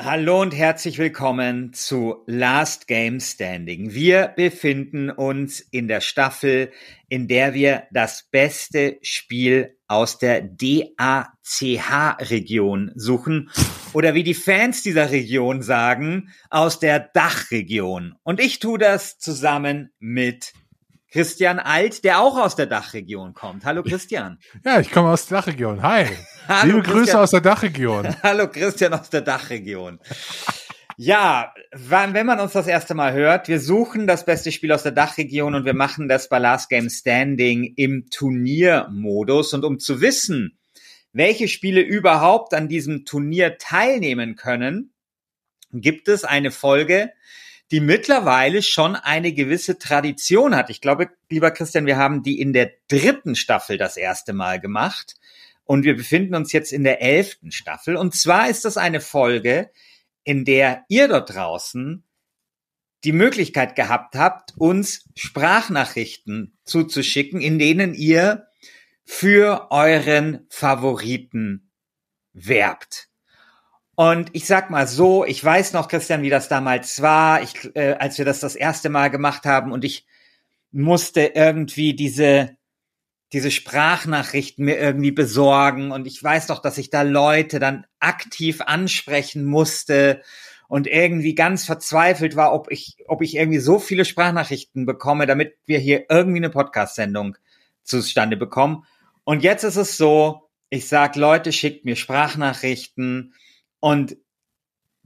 Hallo und herzlich willkommen zu Last Game Standing. Wir befinden uns in der Staffel, in der wir das beste Spiel aus der DACH-Region suchen oder wie die Fans dieser Region sagen, aus der Dachregion. Und ich tue das zusammen mit Christian Alt, der auch aus der Dachregion kommt. Hallo Christian. Ja, ich komme aus der Dachregion. Hi. Hallo, Liebe Christian. Grüße aus der Dachregion. Hallo Christian aus der Dachregion. Ja, wenn man uns das erste Mal hört, wir suchen das beste Spiel aus der Dachregion und wir machen das bei Last Game Standing im Turniermodus. Und um zu wissen, welche Spiele überhaupt an diesem Turnier teilnehmen können, gibt es eine Folge, die mittlerweile schon eine gewisse Tradition hat. Ich glaube, lieber Christian, wir haben die in der dritten Staffel das erste Mal gemacht und wir befinden uns jetzt in der elften Staffel. Und zwar ist das eine Folge, in der ihr dort draußen die Möglichkeit gehabt habt, uns Sprachnachrichten zuzuschicken, in denen ihr für euren Favoriten werbt. Und ich sag mal so, ich weiß noch, Christian, wie das damals war, ich, äh, als wir das das erste Mal gemacht haben und ich musste irgendwie diese, diese Sprachnachrichten mir irgendwie besorgen und ich weiß noch, dass ich da Leute dann aktiv ansprechen musste und irgendwie ganz verzweifelt war, ob ich, ob ich irgendwie so viele Sprachnachrichten bekomme, damit wir hier irgendwie eine Podcast-Sendung zustande bekommen. Und jetzt ist es so, ich sag, Leute, schickt mir Sprachnachrichten, und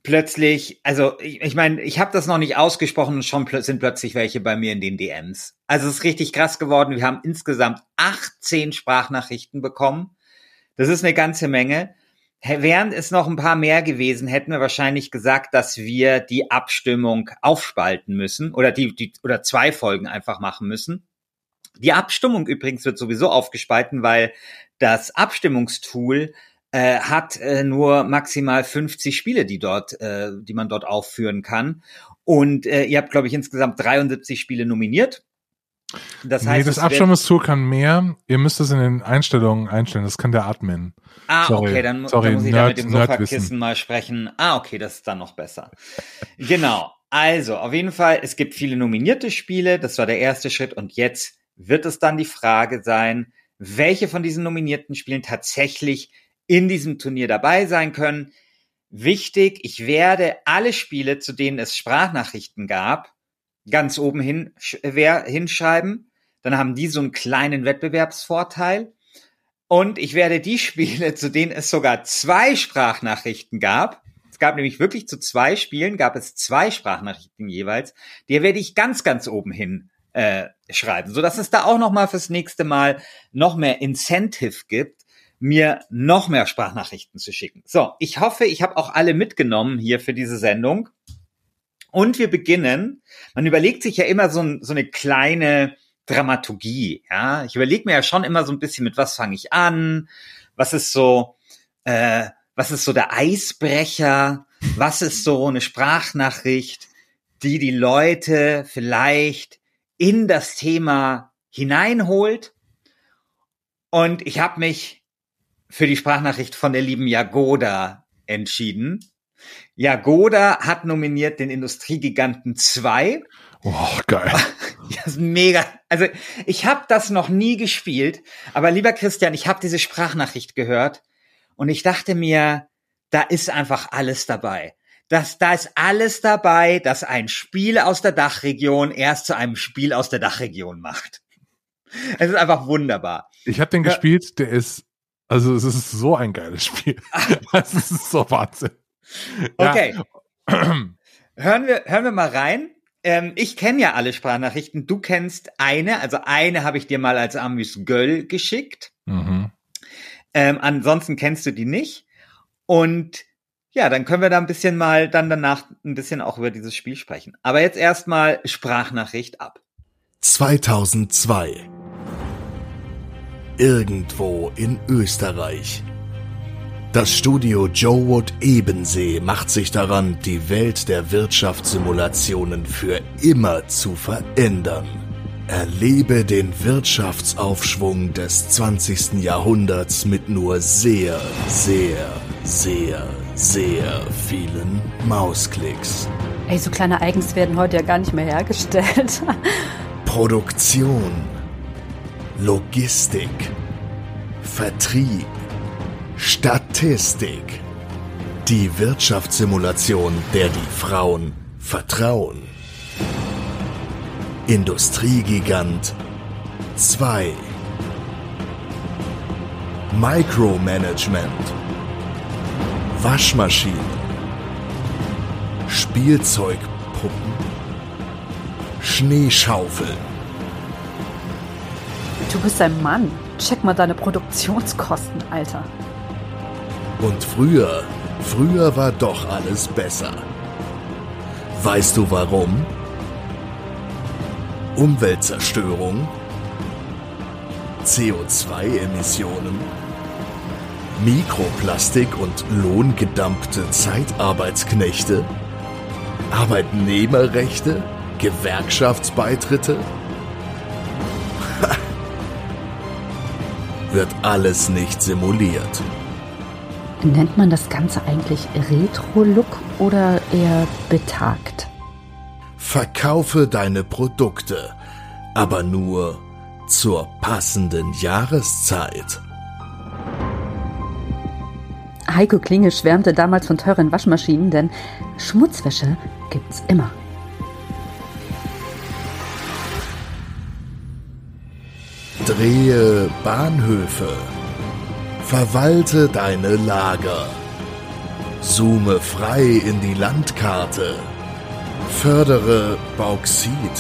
plötzlich, also ich, ich meine, ich habe das noch nicht ausgesprochen und schon pl sind plötzlich welche bei mir in den DMs. Also es ist richtig krass geworden. Wir haben insgesamt 18 Sprachnachrichten bekommen. Das ist eine ganze Menge. Wären es noch ein paar mehr gewesen, hätten wir wahrscheinlich gesagt, dass wir die Abstimmung aufspalten müssen oder die, die oder zwei Folgen einfach machen müssen. Die Abstimmung übrigens wird sowieso aufgespalten, weil das Abstimmungstool äh, hat äh, nur maximal 50 Spiele, die dort, äh, die man dort aufführen kann. Und äh, ihr habt, glaube ich, insgesamt 73 Spiele nominiert. Das heißt, nee, das Abstimmungstool kann mehr. Ihr müsst es in den Einstellungen einstellen. Das kann der Admin. Ah, Sorry. okay, dann, Sorry, dann muss ich Nerd, da mit dem Sofakissen mal sprechen. Ah, okay, das ist dann noch besser. genau. Also, auf jeden Fall, es gibt viele nominierte Spiele. Das war der erste Schritt. Und jetzt wird es dann die Frage sein, welche von diesen nominierten Spielen tatsächlich in diesem Turnier dabei sein können. Wichtig, ich werde alle Spiele, zu denen es Sprachnachrichten gab, ganz oben hin, hinschreiben. Dann haben die so einen kleinen Wettbewerbsvorteil. Und ich werde die Spiele, zu denen es sogar zwei Sprachnachrichten gab, es gab nämlich wirklich zu zwei Spielen, gab es zwei Sprachnachrichten jeweils, die werde ich ganz, ganz oben hin äh, schreiben, so dass es da auch noch mal fürs nächste Mal noch mehr Incentive gibt, mir noch mehr Sprachnachrichten zu schicken. So, ich hoffe, ich habe auch alle mitgenommen hier für diese Sendung. Und wir beginnen. Man überlegt sich ja immer so, so eine kleine Dramaturgie. Ja, ich überlege mir ja schon immer so ein bisschen, mit was fange ich an? Was ist so, äh, was ist so der Eisbrecher? Was ist so eine Sprachnachricht, die die Leute vielleicht in das Thema hineinholt? Und ich habe mich für die Sprachnachricht von der lieben Jagoda entschieden. Jagoda hat nominiert den Industriegiganten 2. Oh, geil. Das ist mega. Also ich habe das noch nie gespielt, aber lieber Christian, ich habe diese Sprachnachricht gehört und ich dachte mir, da ist einfach alles dabei. Das, da ist alles dabei, dass ein Spiel aus der Dachregion erst zu einem Spiel aus der Dachregion macht. Es ist einfach wunderbar. Ich habe den ja. gespielt, der ist, also es ist so ein geiles Spiel. Es ist so Wahnsinn. Okay. Ja. Hören wir, hören wir mal rein. Ähm, ich kenne ja alle Sprachnachrichten. Du kennst eine, also eine habe ich dir mal als Amüs Göll geschickt. Mhm. Ähm, ansonsten kennst du die nicht. Und ja, dann können wir da ein bisschen mal dann danach ein bisschen auch über dieses Spiel sprechen. Aber jetzt erstmal Sprachnachricht ab. 2002. Irgendwo in Österreich. Das Studio Joe Wood Ebensee macht sich daran, die Welt der Wirtschaftssimulationen für immer zu verändern. Erlebe den Wirtschaftsaufschwung des 20. Jahrhunderts mit nur sehr, sehr, sehr, sehr vielen Mausklicks. Ey, so kleine Eigens werden heute ja gar nicht mehr hergestellt. Produktion, Logistik, Vertrieb Statistik. Die Wirtschaftssimulation, der die Frauen vertrauen. Industriegigant 2. Micromanagement. Waschmaschinen. Spielzeugpuppen. Schneeschaufeln. Du bist ein Mann. Check mal deine Produktionskosten, Alter. Und früher, früher war doch alles besser. Weißt du warum? Umweltzerstörung, CO2-Emissionen, Mikroplastik und lohngedampfte Zeitarbeitsknechte, Arbeitnehmerrechte, Gewerkschaftsbeitritte? Wird alles nicht simuliert. Nennt man das Ganze eigentlich Retro-Look oder eher betagt? Verkaufe deine Produkte, aber nur zur passenden Jahreszeit. Heiko Klinge schwärmte damals von teuren Waschmaschinen, denn Schmutzwäsche gibt's immer. Drehe Bahnhöfe. Verwalte deine Lager. Zoome frei in die Landkarte. Fördere Bauxit.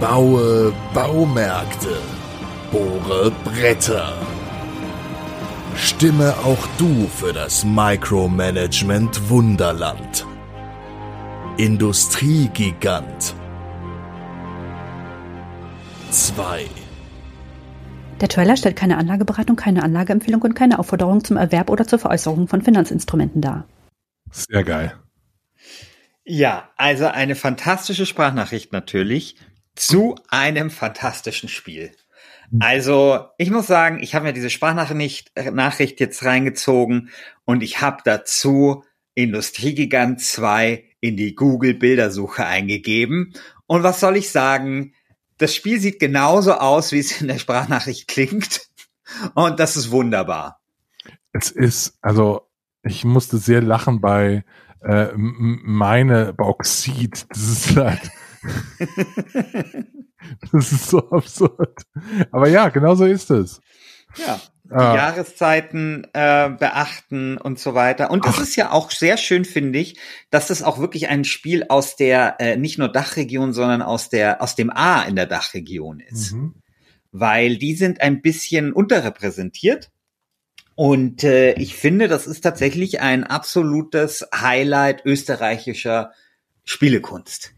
Baue Baumärkte. Bohre Bretter. Stimme auch du für das Micromanagement Wunderland. Industriegigant 2 der Trailer stellt keine Anlageberatung, keine Anlageempfehlung und keine Aufforderung zum Erwerb oder zur Veräußerung von Finanzinstrumenten dar. Sehr geil. Ja, also eine fantastische Sprachnachricht natürlich zu einem fantastischen Spiel. Also, ich muss sagen, ich habe mir diese Sprachnachricht Nachricht jetzt reingezogen und ich habe dazu Industriegigant 2 in die Google Bildersuche eingegeben. Und was soll ich sagen? Das Spiel sieht genauso aus, wie es in der Sprachnachricht klingt. Und das ist wunderbar. Es ist, also, ich musste sehr lachen bei äh, meine Bauxit. Das ist halt. das ist so absurd. Aber ja, genau so ist es. Ja die ah. Jahreszeiten äh, beachten und so weiter. Und es ist ja auch sehr schön, finde ich, dass das auch wirklich ein Spiel aus der äh, nicht nur Dachregion, sondern aus der aus dem A in der Dachregion ist, mhm. weil die sind ein bisschen unterrepräsentiert. Und äh, ich finde, das ist tatsächlich ein absolutes Highlight österreichischer Spielekunst.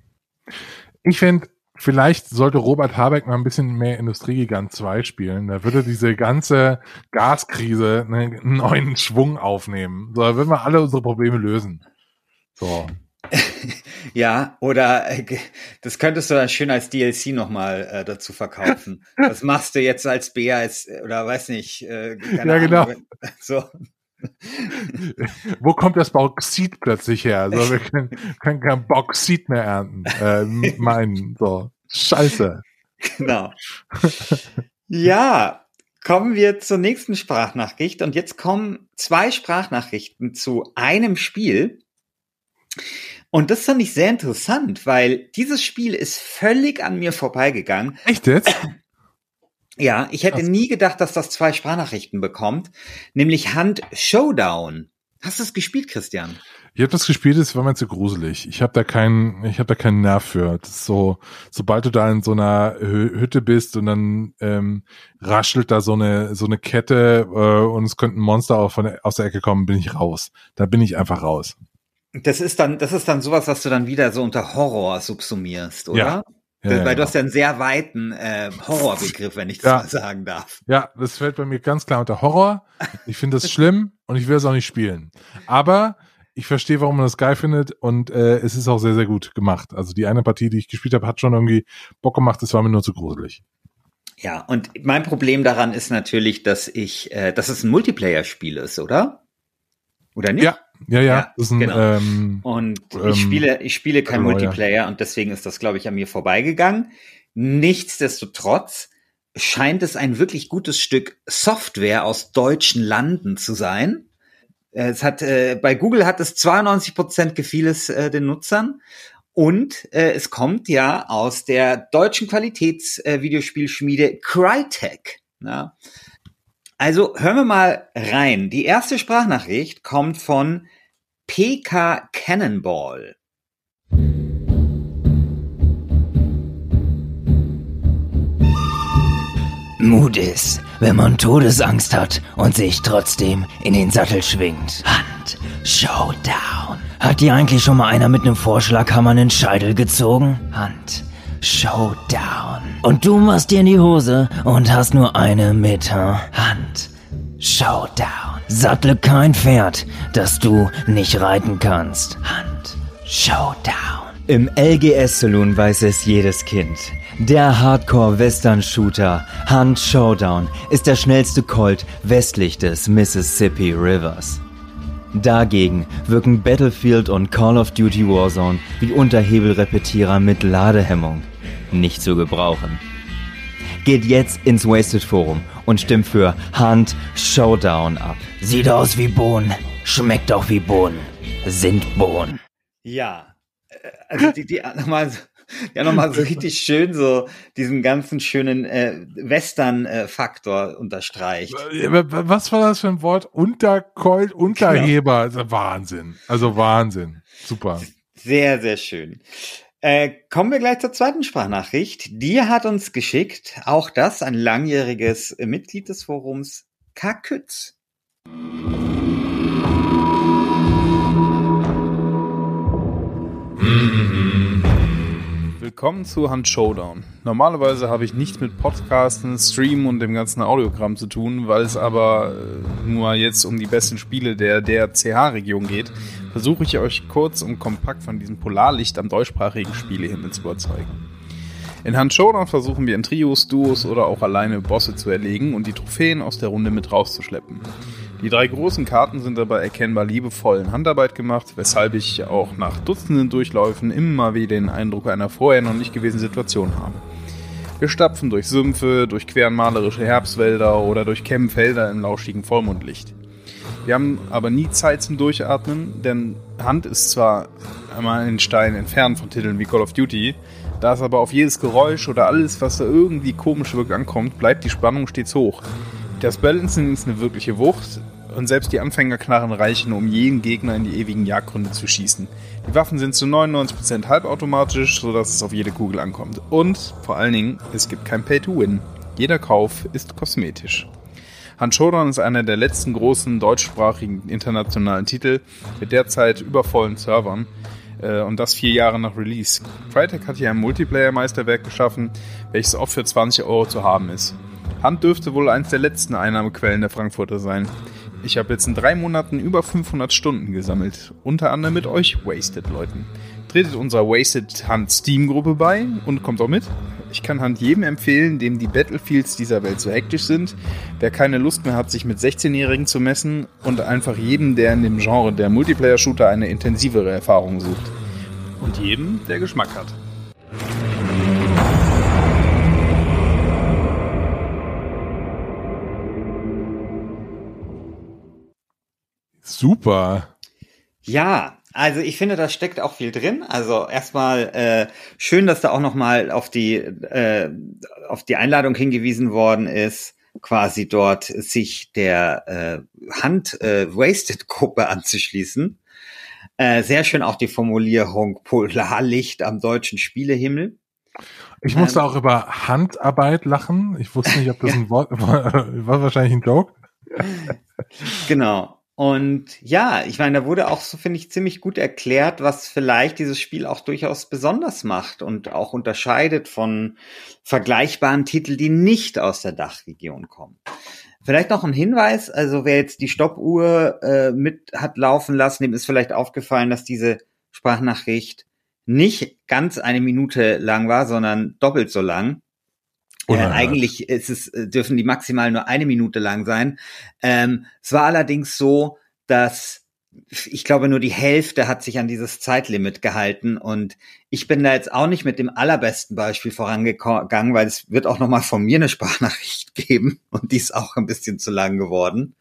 Ich finde, vielleicht sollte Robert Habeck mal ein bisschen mehr Industriegigant 2 spielen. Da würde diese ganze Gaskrise einen neuen Schwung aufnehmen. So, da würden wir alle unsere Probleme lösen. So. ja, oder äh, das könntest du dann schön als DLC nochmal äh, dazu verkaufen. Was machst du jetzt als BAS oder weiß nicht. Äh, ja, genau. So. Wo kommt das Bauxit plötzlich her? So, wir können, können kein Bauxit mehr ernten. Äh, meinen. So. Scheiße. Genau. ja, kommen wir zur nächsten Sprachnachricht. Und jetzt kommen zwei Sprachnachrichten zu einem Spiel. Und das fand ich sehr interessant, weil dieses Spiel ist völlig an mir vorbeigegangen. Echt jetzt? Ja, ich hätte Krass. nie gedacht, dass das zwei Sprachnachrichten bekommt, nämlich Hand Showdown. Hast du es gespielt, Christian? Ich habe das gespielt, es war mir zu gruselig. Ich habe da keinen, ich habe da keinen Nerv für. So, sobald du da in so einer Hü- Hütte bist und dann ähm, raschelt da so eine so eine Kette äh, und es könnte ein Monster auch von aus der Ecke kommen, bin ich raus. Da bin ich einfach raus. Das ist dann, das ist dann sowas, was du dann wieder so unter Horror subsumierst, oder? Ja. Ja, Weil du genau. hast ja einen sehr weiten äh, Horrorbegriff, wenn ich das Ja. mal sagen darf. Ja, das fällt bei mir ganz klar unter Horror. Ich finde das schlimm und ich will es auch nicht spielen. Aber ich verstehe, warum man das geil findet und äh, es ist auch sehr, sehr gut gemacht. Also die eine Partie, die ich gespielt habe, hat schon irgendwie Bock gemacht, es war mir nur zu gruselig. Ja, und mein Problem daran ist natürlich, dass ich, äh, dass es ein Multiplayer-Spiel ist, oder? Oder nicht? Ja, ja, ja. Ja, ein, genau. ähm, Und Ähm, ich spiele, ich spiele kein Royale. Multiplayer und deswegen ist das, glaube ich, an mir vorbeigegangen. Nichtsdestotrotz scheint es ein wirklich gutes Stück Software aus deutschen Landen zu sein. Äh, Es hat, äh, bei Google hat es 92 Prozent gefiel es äh, den Nutzern. Und äh, es kommt ja aus der deutschen Qualitätsvideospielschmiede äh, Crytek. Ja. Also hören wir mal rein. Die erste Sprachnachricht kommt von PK Cannonball. Mut ist, wenn man Todesangst hat und sich trotzdem in den Sattel schwingt. Hand, Showdown. Hat dir eigentlich schon mal einer mit einem Vorschlaghammer einen Scheitel gezogen? Hand, Showdown. Und du machst dir in die Hose und hast nur eine huh? Hand, Showdown. Sattle kein Pferd, das du nicht reiten kannst. Hand, Showdown. Im LGS Saloon weiß es jedes Kind. Der Hardcore-Western-Shooter Hunt Showdown ist der schnellste Colt westlich des Mississippi Rivers. Dagegen wirken Battlefield und Call of Duty Warzone wie Unterhebelrepetierer mit Ladehemmung. Nicht zu gebrauchen. Geht jetzt ins Wasted Forum und stimmt für Hunt Showdown ab. Sieht aus wie Bohnen, schmeckt auch wie Bohnen. Sind Bohnen. Ja, äh, also die, die nochmal, ja nochmal so richtig schön so diesen ganzen schönen äh, Western-Faktor unterstreicht. Äh, Was war das für ein Wort? Untercolt, Unterheber. Also Wahnsinn. Also Wahnsinn. Super. Sehr, sehr schön. Äh, kommen wir gleich zur zweiten Sprachnachricht. Die hat uns geschickt, auch das ein langjähriges äh, Mitglied des Forums, Kakütz. Willkommen zu Hand Showdown. Normalerweise habe ich nichts mit Podcasten, Streamen und dem ganzen Audiogramm zu tun, weil es aber äh, nur jetzt um die besten Spiele der, der CH-Region geht, versuche ich euch kurz und kompakt von diesem Polarlicht am deutschsprachigen Spielehimmel zu überzeugen. In Hand Showdown versuchen wir in Trios, Duos oder auch alleine Bosse zu erlegen und die Trophäen aus der Runde mit rauszuschleppen. Die drei großen Karten sind dabei erkennbar liebevoll in Handarbeit gemacht, weshalb ich auch nach Dutzenden Durchläufen immer wieder den Eindruck einer vorher noch nicht gewesenen Situation habe. Wir stapfen durch Sümpfe, durchqueren malerische Herbstwälder oder durchkämmen Felder im lauschigen Vollmondlicht. Wir haben aber nie Zeit zum Durchatmen, denn Hand ist zwar einmal einen Stein entfernt von Titeln wie Call of Duty, da es aber auf jedes Geräusch oder alles, was da irgendwie komisch wirkt, ankommt, bleibt die Spannung stets hoch. Das Balancing ist eine wirkliche Wucht und selbst die Anfängerknarren reichen, um jeden Gegner in die ewigen Jagdgründe zu schießen. Die Waffen sind zu 99% halbautomatisch, sodass es auf jede Kugel ankommt. Und vor allen Dingen, es gibt kein Pay-to-Win. Jeder Kauf ist kosmetisch. Hand Showdown ist einer der letzten großen deutschsprachigen internationalen Titel mit derzeit übervollen Servern äh, und das vier Jahre nach Release. Crytek hat hier ein Multiplayer-Meisterwerk geschaffen, welches oft für 20 Euro zu haben ist. Hand dürfte wohl eins der letzten Einnahmequellen der Frankfurter sein. Ich habe jetzt in drei Monaten über 500 Stunden gesammelt, unter anderem mit euch Wasted-Leuten. Tretet unserer Wasted Hand Steam-Gruppe bei und kommt auch mit. Ich kann Hand jedem empfehlen, dem die Battlefields dieser Welt so hektisch sind, wer keine Lust mehr hat, sich mit 16-Jährigen zu messen und einfach jedem, der in dem Genre der Multiplayer-Shooter eine intensivere Erfahrung sucht. Und jedem, der Geschmack hat. Super. Ja, Also ich finde, da steckt auch viel drin. Also erstmal äh, schön, dass da auch noch mal auf die äh, auf die Einladung hingewiesen worden ist, quasi dort sich der äh, Hand äh, Wasted Gruppe anzuschließen. Äh, sehr schön auch die Formulierung Polarlicht am deutschen Spielehimmel. Ich musste ähm, auch über Handarbeit lachen. Ich wusste nicht, ob das ein Wort war, war wahrscheinlich ein Joke. genau. Und ja, ich meine, da wurde auch so, finde ich, ziemlich gut erklärt, was vielleicht dieses Spiel auch durchaus besonders macht und auch unterscheidet von vergleichbaren Titeln, die nicht aus der Dachregion kommen. Vielleicht noch ein Hinweis, also wer jetzt die Stoppuhr äh, mit hat laufen lassen, dem ist vielleicht aufgefallen, dass diese Sprachnachricht nicht ganz eine Minute lang war, sondern doppelt so lang. Äh, eigentlich ist es, äh, dürfen die maximal nur eine Minute lang sein. Ähm, es war allerdings so, dass ich glaube, nur die Hälfte hat sich an dieses Zeitlimit gehalten und ich bin da jetzt auch nicht mit dem allerbesten Beispiel vorangegangen, weil es wird auch nochmal von mir eine Sprachnachricht geben und die ist auch ein bisschen zu lang geworden.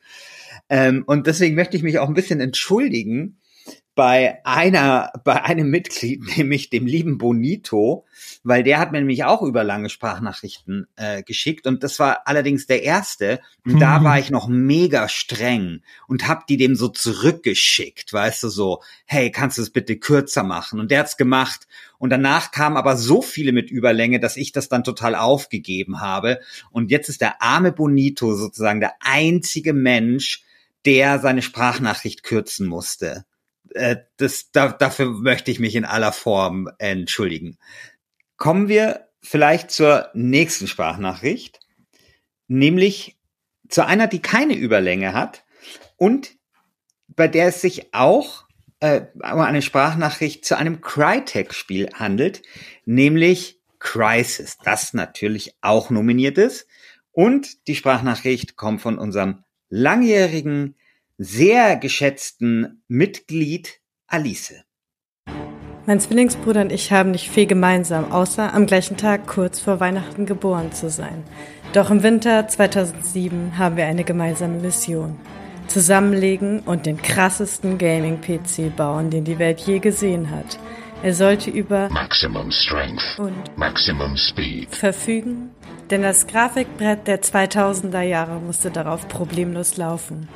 Ähm, und deswegen möchte ich mich auch ein bisschen entschuldigen, bei einer, bei einem Mitglied, nämlich dem lieben Bonito, weil der hat mir nämlich auch über lange Sprachnachrichten äh, geschickt und das war allerdings der erste. Und da war ich noch mega streng und hab die dem so zurückgeschickt, weißt du so, hey, kannst du es bitte kürzer machen? Und der hat's gemacht und danach kamen aber so viele mit Überlänge, dass ich das dann total aufgegeben habe. Und jetzt ist der arme Bonito sozusagen der einzige Mensch, der seine Sprachnachricht kürzen musste äh, das, da, dafür möchte ich mich in aller Form entschuldigen. Kommen wir vielleicht zur nächsten Sprachnachricht, nämlich zu einer, die keine Überlänge hat und bei der es sich auch äh, um eine Sprachnachricht zu einem Crytek-Spiel handelt, nämlich Crisis, das natürlich auch nominiert ist. Und die Sprachnachricht kommt von unserem langjährigen sehr geschätzten Mitglied Alice. Mein Zwillingsbruder und ich haben nicht viel gemeinsam, außer am gleichen Tag kurz vor Weihnachten geboren zu sein. Doch im Winter 2007 haben wir eine gemeinsame Mission. Zusammenlegen und den krassesten Gaming-PC bauen, den die Welt je gesehen hat. Er sollte über Maximum Strength und Maximum Speed verfügen, denn das Grafikbrett der 2000er Jahre musste darauf problemlos laufen.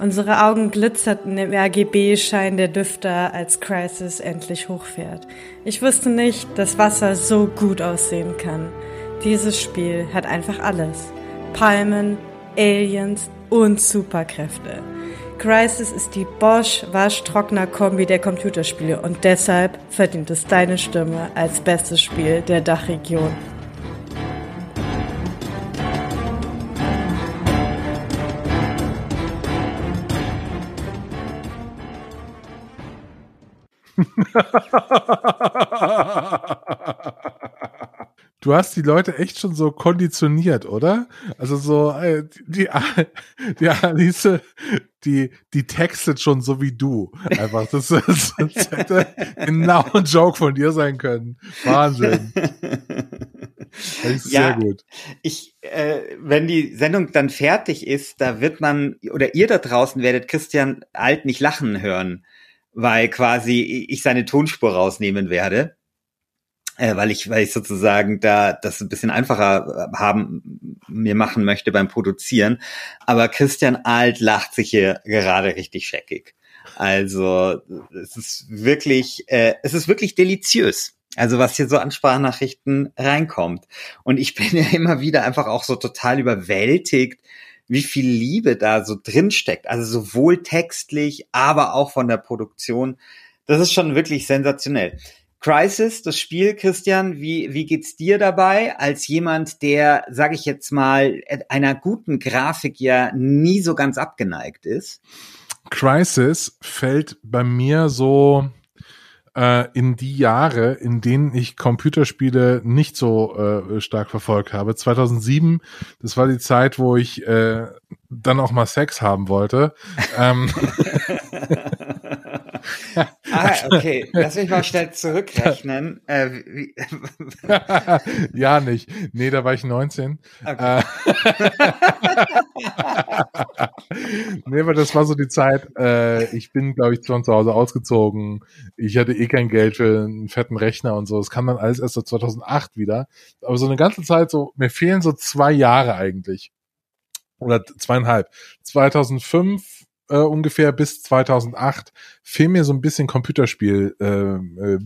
Unsere Augen glitzerten im RGB-Schein der Düfter, als Crisis endlich hochfährt. Ich wusste nicht, dass Wasser so gut aussehen kann. Dieses Spiel hat einfach alles. Palmen, Aliens und Superkräfte. Crisis ist die Bosch-Waschtrockner-Kombi der Computerspiele und deshalb verdient es deine Stimme als bestes Spiel der Dachregion. Du hast die Leute echt schon so konditioniert, oder? Also so, äh, die, die Alice, die, die textet schon so wie du. Einfach, das, das, das hätte genau ein Joke von dir sein können. Wahnsinn. Das ist ja, sehr gut. Ich, äh, wenn die Sendung dann fertig ist, da wird man, oder ihr da draußen werdet Christian Alt nicht lachen hören weil quasi ich seine Tonspur rausnehmen werde, äh, weil ich, weil ich sozusagen da das ein bisschen einfacher äh, haben mir machen möchte beim Produzieren. Aber Christian Alt lacht sich hier gerade richtig scheckig. Also es ist wirklich, äh, es ist wirklich deliziös. Also was hier so an Sprachnachrichten reinkommt. Und ich bin ja immer wieder einfach auch so total überwältigt, wie viel Liebe da so drin steckt. Also sowohl textlich, aber auch von der Produktion. Das ist schon wirklich sensationell. Crisis, das Spiel, Christian, wie, wie geht's dir dabei als jemand, der, sage ich jetzt mal, einer guten Grafik ja nie so ganz abgeneigt ist? Crisis fällt bei mir so äh, in die Jahre, in denen ich Computerspiele nicht so äh, stark verfolgt habe. 2007, das war die Zeit, wo ich äh, dann auch mal Sex haben wollte. ähm, ah, okay. Lass mich mal schnell zurückrechnen. Äh, ja, nicht. Nee, da war ich 19. Okay. Äh, nee, aber das war so die Zeit, äh, ich bin, glaube ich, von zu Hause ausgezogen. Ich hatte eh kein Geld für einen fetten Rechner und so. Das kam dann alles erst so 2008 wieder. Aber so eine ganze Zeit so, mir fehlen so zwei Jahre eigentlich. Oder zweieinhalb. 2005 äh, ungefähr bis 2008 fehlt mir so ein bisschen Computerspiel äh, äh,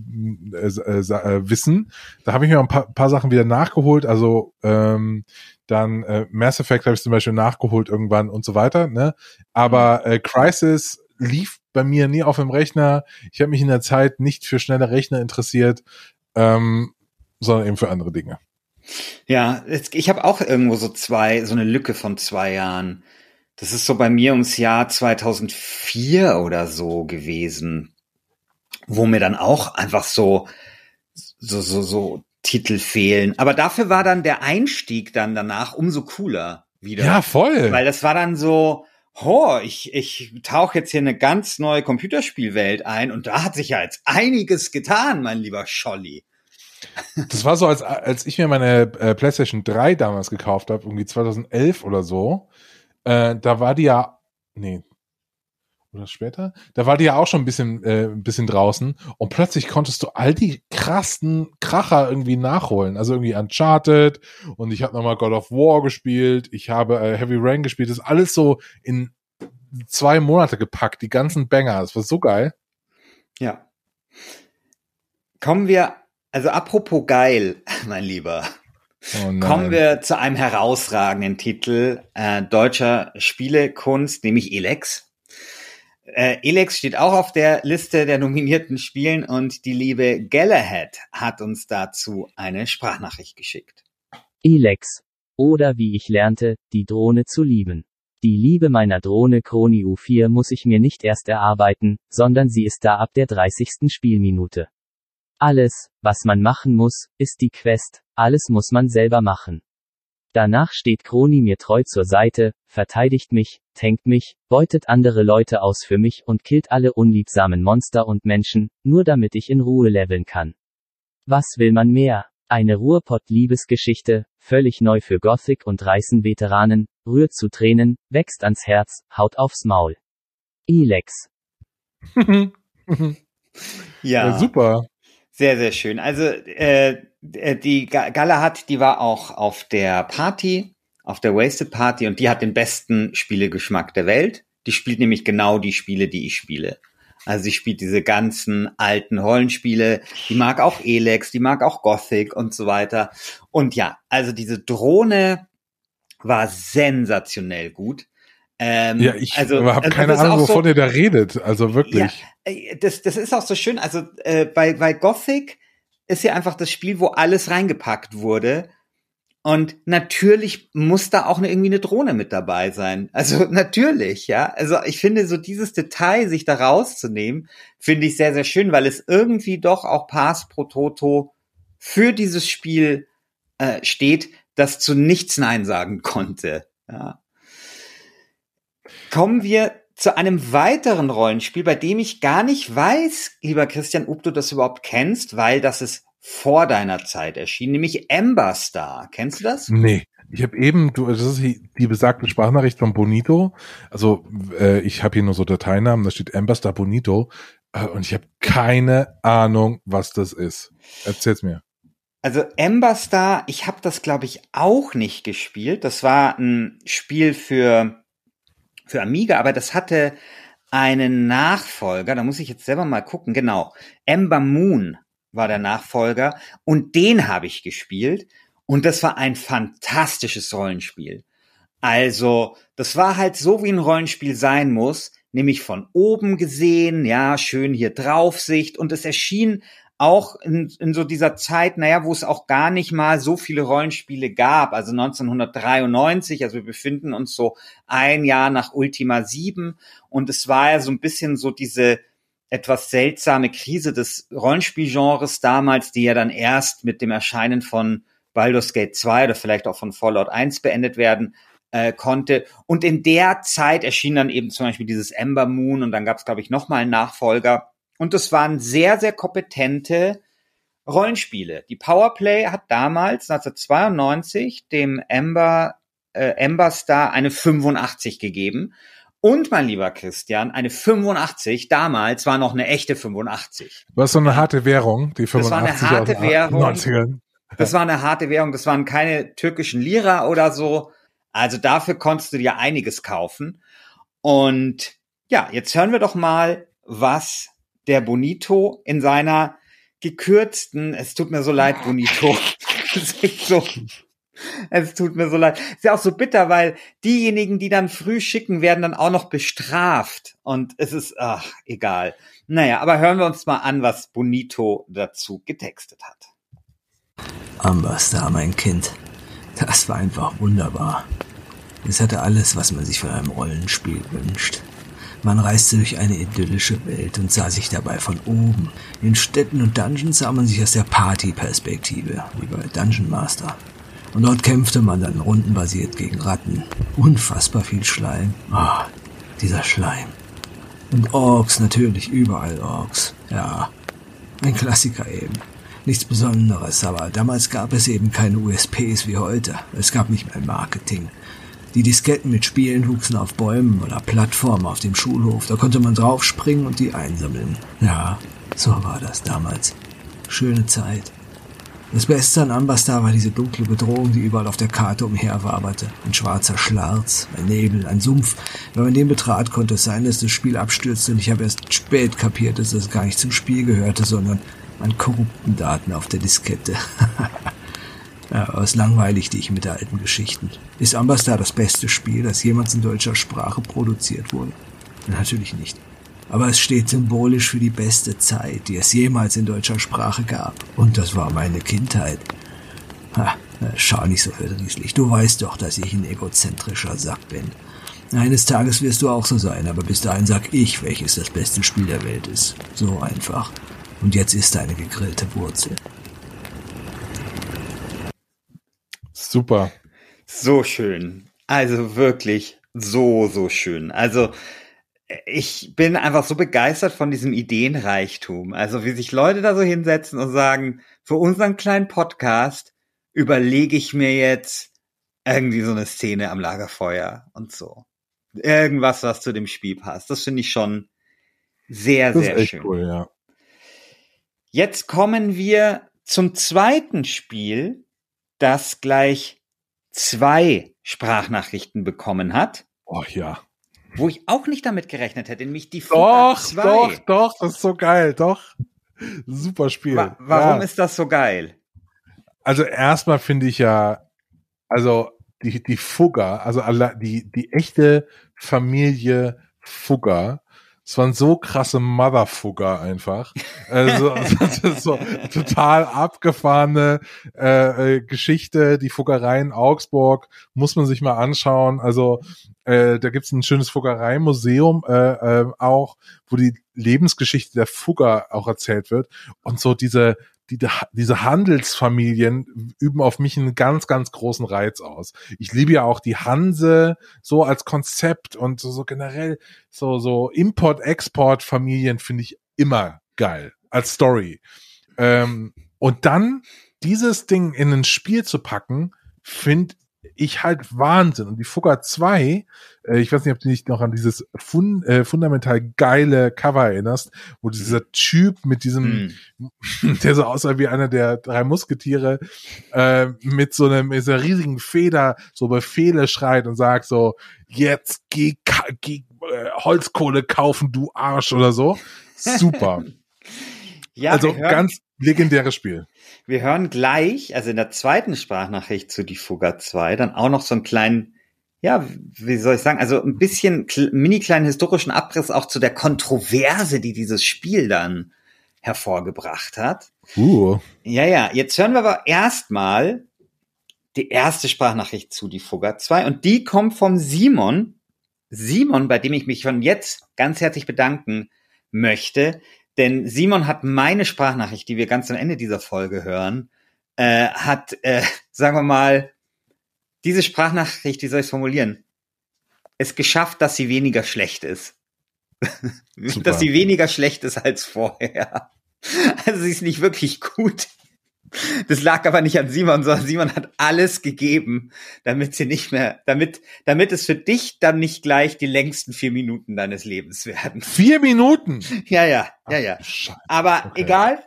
äh, äh, Wissen. Da habe ich mir ein paar, paar Sachen wieder nachgeholt. Also ähm, dann äh, Mass Effect habe ich zum Beispiel nachgeholt irgendwann und so weiter. Ne? Aber äh, Crisis lief bei mir nie auf dem Rechner. Ich habe mich in der Zeit nicht für schnelle Rechner interessiert, ähm, sondern eben für andere Dinge. Ja, ich habe auch irgendwo so zwei, so eine Lücke von zwei Jahren. Das ist so bei mir ums Jahr 2004 oder so gewesen, wo mir dann auch einfach so, so, so, so Titel fehlen. Aber dafür war dann der Einstieg dann danach umso cooler wieder. Ja, voll. Weil das war dann so, oh, ich, ich tauche jetzt hier eine ganz neue Computerspielwelt ein und da hat sich ja jetzt einiges getan, mein lieber Scholli. Das war so, als, als ich mir meine äh, PlayStation 3 damals gekauft habe, irgendwie 2011 oder so. Äh, da war die ja, nee, oder später, da war die ja auch schon ein bisschen, äh, ein bisschen draußen und plötzlich konntest du all die krassen Kracher irgendwie nachholen. Also irgendwie Uncharted und ich habe nochmal God of War gespielt, ich habe äh, Heavy Rain gespielt, das ist alles so in zwei Monate gepackt, die ganzen Banger, das war so geil. Ja. Kommen wir, also apropos geil, mein Lieber. Oh Kommen wir zu einem herausragenden Titel äh, deutscher Spielekunst, nämlich Elex. Äh, Elex steht auch auf der Liste der nominierten Spielen und die liebe Galahad hat uns dazu eine Sprachnachricht geschickt. Elex. Oder wie ich lernte, die Drohne zu lieben. Die Liebe meiner Drohne Kroni U4 muss ich mir nicht erst erarbeiten, sondern sie ist da ab der 30. Spielminute. Alles, was man machen muss, ist die Quest, alles muss man selber machen. Danach steht Kroni mir treu zur Seite, verteidigt mich, tankt mich, beutet andere Leute aus für mich und killt alle unliebsamen Monster und Menschen, nur damit ich in Ruhe leveln kann. Was will man mehr? Eine Ruhrpott-Liebesgeschichte, völlig neu für Gothic und Reißen-Veteranen, rührt zu Tränen, wächst ans Herz, haut aufs Maul. Elex. ja. ja. Super. Sehr, sehr schön. Also äh, die Galahad, die war auch auf der Party, auf der Wasted Party und die hat den besten Spielegeschmack der Welt. Die spielt nämlich genau die Spiele, die ich spiele. Also sie spielt diese ganzen alten Rollenspiele, die mag auch Elex, die mag auch Gothic und so weiter. Und ja, also diese Drohne war sensationell gut. Ähm, ja, ich also, habe keine Ahnung, wovon so, ihr da redet. Also wirklich. Ja, das, das ist auch so schön. Also äh, bei, bei Gothic ist ja einfach das Spiel, wo alles reingepackt wurde. Und natürlich muss da auch eine, irgendwie eine Drohne mit dabei sein. Also natürlich, ja. Also ich finde so dieses Detail, sich da rauszunehmen, finde ich sehr, sehr schön, weil es irgendwie doch auch Pass pro Toto für dieses Spiel äh, steht, das zu nichts Nein sagen konnte. Ja. Kommen wir zu einem weiteren Rollenspiel, bei dem ich gar nicht weiß, lieber Christian, ob du das überhaupt kennst, weil das ist vor deiner Zeit erschienen, nämlich Ember Star. Kennst du das? Nee. Ich habe eben, du, das ist die, die besagte Sprachnachricht von Bonito. Also äh, ich habe hier nur so Dateinamen, da steht Ember Star Bonito äh, und ich habe keine Ahnung, was das ist. Erzähl's mir. Also Ember Star, ich habe das glaube ich auch nicht gespielt. Das war ein Spiel für für Amiga, aber das hatte einen Nachfolger, da muss ich jetzt selber mal gucken, genau. Ember Moon war der Nachfolger und den habe ich gespielt und das war ein fantastisches Rollenspiel. Also, das war halt so, wie ein Rollenspiel sein muss, nämlich von oben gesehen, ja, schön hier Draufsicht und es erschien auch in, in so dieser Zeit, naja, wo es auch gar nicht mal so viele Rollenspiele gab, also 1993, also wir befinden uns so ein Jahr nach Ultima 7 und es war ja so ein bisschen so diese etwas seltsame Krise des Rollenspielgenres damals, die ja dann erst mit dem Erscheinen von Baldur's Gate 2 oder vielleicht auch von Fallout 1 beendet werden äh, konnte. Und in der Zeit erschien dann eben zum Beispiel dieses Ember Moon und dann gab es, glaube ich, nochmal einen Nachfolger und es waren sehr, sehr kompetente Rollenspiele. Die Powerplay hat damals 1992 dem Ember, äh, Ember Star eine 85 gegeben. Und mein lieber Christian, eine 85 damals war noch eine echte 85. Was so eine harte Währung, die 85 Das war eine harte Währung. 90ern. Das war eine harte Währung. Das waren keine türkischen Lira oder so. Also dafür konntest du dir einiges kaufen. Und ja, jetzt hören wir doch mal, was der Bonito in seiner gekürzten, es tut mir so leid, Bonito. Das ist echt so. Es tut mir so leid. Ist ja auch so bitter, weil diejenigen, die dann früh schicken, werden dann auch noch bestraft. Und es ist, ach, egal. Naja, aber hören wir uns mal an, was Bonito dazu getextet hat. Amberstar, mein Kind. Das war einfach wunderbar. Es hatte alles, was man sich von einem Rollenspiel wünscht. Man reiste durch eine idyllische Welt und sah sich dabei von oben. In Städten und Dungeons sah man sich aus der Party-Perspektive, wie bei Dungeon Master. Und dort kämpfte man dann rundenbasiert gegen Ratten. Unfassbar viel Schleim. Ah, dieser Schleim. Und Orks, natürlich, überall Orks. Ja, ein Klassiker eben. Nichts Besonderes, aber damals gab es eben keine USPs wie heute. Es gab nicht mehr Marketing. Die Disketten mit Spielen wuchsen auf Bäumen oder Plattformen auf dem Schulhof. Da konnte man draufspringen und die einsammeln. Ja, so war das damals. Schöne Zeit. Das Beste an Ambastar war diese dunkle Bedrohung, die überall auf der Karte umherwaberte. Ein schwarzer Schlarz, ein Nebel, ein Sumpf. Wenn man den betrat, konnte es sein, dass das Spiel abstürzte und ich habe erst spät kapiert, dass es gar nicht zum Spiel gehörte, sondern an korrupten Daten auf der Diskette. ja, aber es langweiligte ich mit alten Geschichten. Ist Ambastar das beste Spiel, das jemals in deutscher Sprache produziert wurde? Natürlich nicht. Aber es steht symbolisch für die beste Zeit, die es jemals in deutscher Sprache gab. Und das war meine Kindheit. Ha, schau nicht so verdrießlich. Du weißt doch, dass ich ein egozentrischer Sack bin. Eines Tages wirst du auch so sein, aber bis dahin sag ich, welches das beste Spiel der Welt ist. So einfach. Und jetzt ist eine gegrillte Wurzel. Super. So schön. Also wirklich so, so schön. Also ich bin einfach so begeistert von diesem Ideenreichtum. Also wie sich Leute da so hinsetzen und sagen, für unseren kleinen Podcast überlege ich mir jetzt irgendwie so eine Szene am Lagerfeuer und so. Irgendwas, was zu dem Spiel passt. Das finde ich schon sehr, Das sehr ist echt schön. cool, ja. Jetzt kommen wir zum zweiten Spiel, das gleich zwei Sprachnachrichten bekommen hat. Oh ja. Wo ich auch nicht damit gerechnet hätte, nämlich die Doch, 2. doch, doch, das ist so geil, doch. Super Spiel. Wa warum ja. ist das so geil? Also erstmal finde ich ja, also die, die Fugger, also die, die echte Familie Fugger, es waren so krasse Motherfugger einfach. Also so total abgefahrene äh, äh, Geschichte. Die Fuggerei in Augsburg muss man sich mal anschauen. Also äh, da gibt's ein schönes Fuggereimuseum äh, äh, auch, wo die Lebensgeschichte der Fugger auch erzählt wird. Und so diese die, diese Handelsfamilien üben auf mich einen ganz, ganz großen Reiz aus. Ich liebe ja auch die Hanse so als Konzept und so, so generell so, so Import-Export-Familien finde ich immer geil als Story. Ähm, und dann dieses Ding in ein Spiel zu packen, finde ich halt Wahnsinn. Und die Fugger 2, äh, ich weiß nicht, ob du dich noch an dieses fun äh, fundamental geile Cover erinnerst, wo dieser Typ mit diesem, der so aussah wie einer der drei Musketiere, äh, mit so einem, mit dieser riesigen Feder so Befehle schreit und sagt so, jetzt geh, geh äh, Holzkohle kaufen, du Arsch oder so. Super. Ja, also ganz legendäres Spiel. Wir hören gleich, also in der zweiten Sprachnachricht zu die Fuga 2, dann auch noch so einen kleinen, ja, wie soll ich sagen, also ein bisschen mini kleinen historischen Abriss auch zu der Kontroverse, die dieses Spiel dann hervorgebracht hat. Uh. Ja, ja, jetzt hören wir aber erstmal die erste Sprachnachricht zu die Fugger 2 und die kommt vom Simon. Simon, bei dem ich mich schon jetzt ganz herzlich bedanken möchte, denn Simon hat meine Sprachnachricht, die wir ganz am Ende dieser Folge hören, äh, hat, äh, sagen wir mal, diese Sprachnachricht, wie soll ich es formulieren, es geschafft, dass sie weniger schlecht ist. dass sie weniger schlecht ist als vorher. Also sie ist nicht wirklich gut. Das lag aber nicht an Simon, sondern Simon hat alles gegeben, damit sie nicht mehr, damit, damit es für dich dann nicht gleich die längsten vier Minuten deines Lebens werden. Vier Minuten? Ja, ja, ja, ja. Ach, aber okay. egal.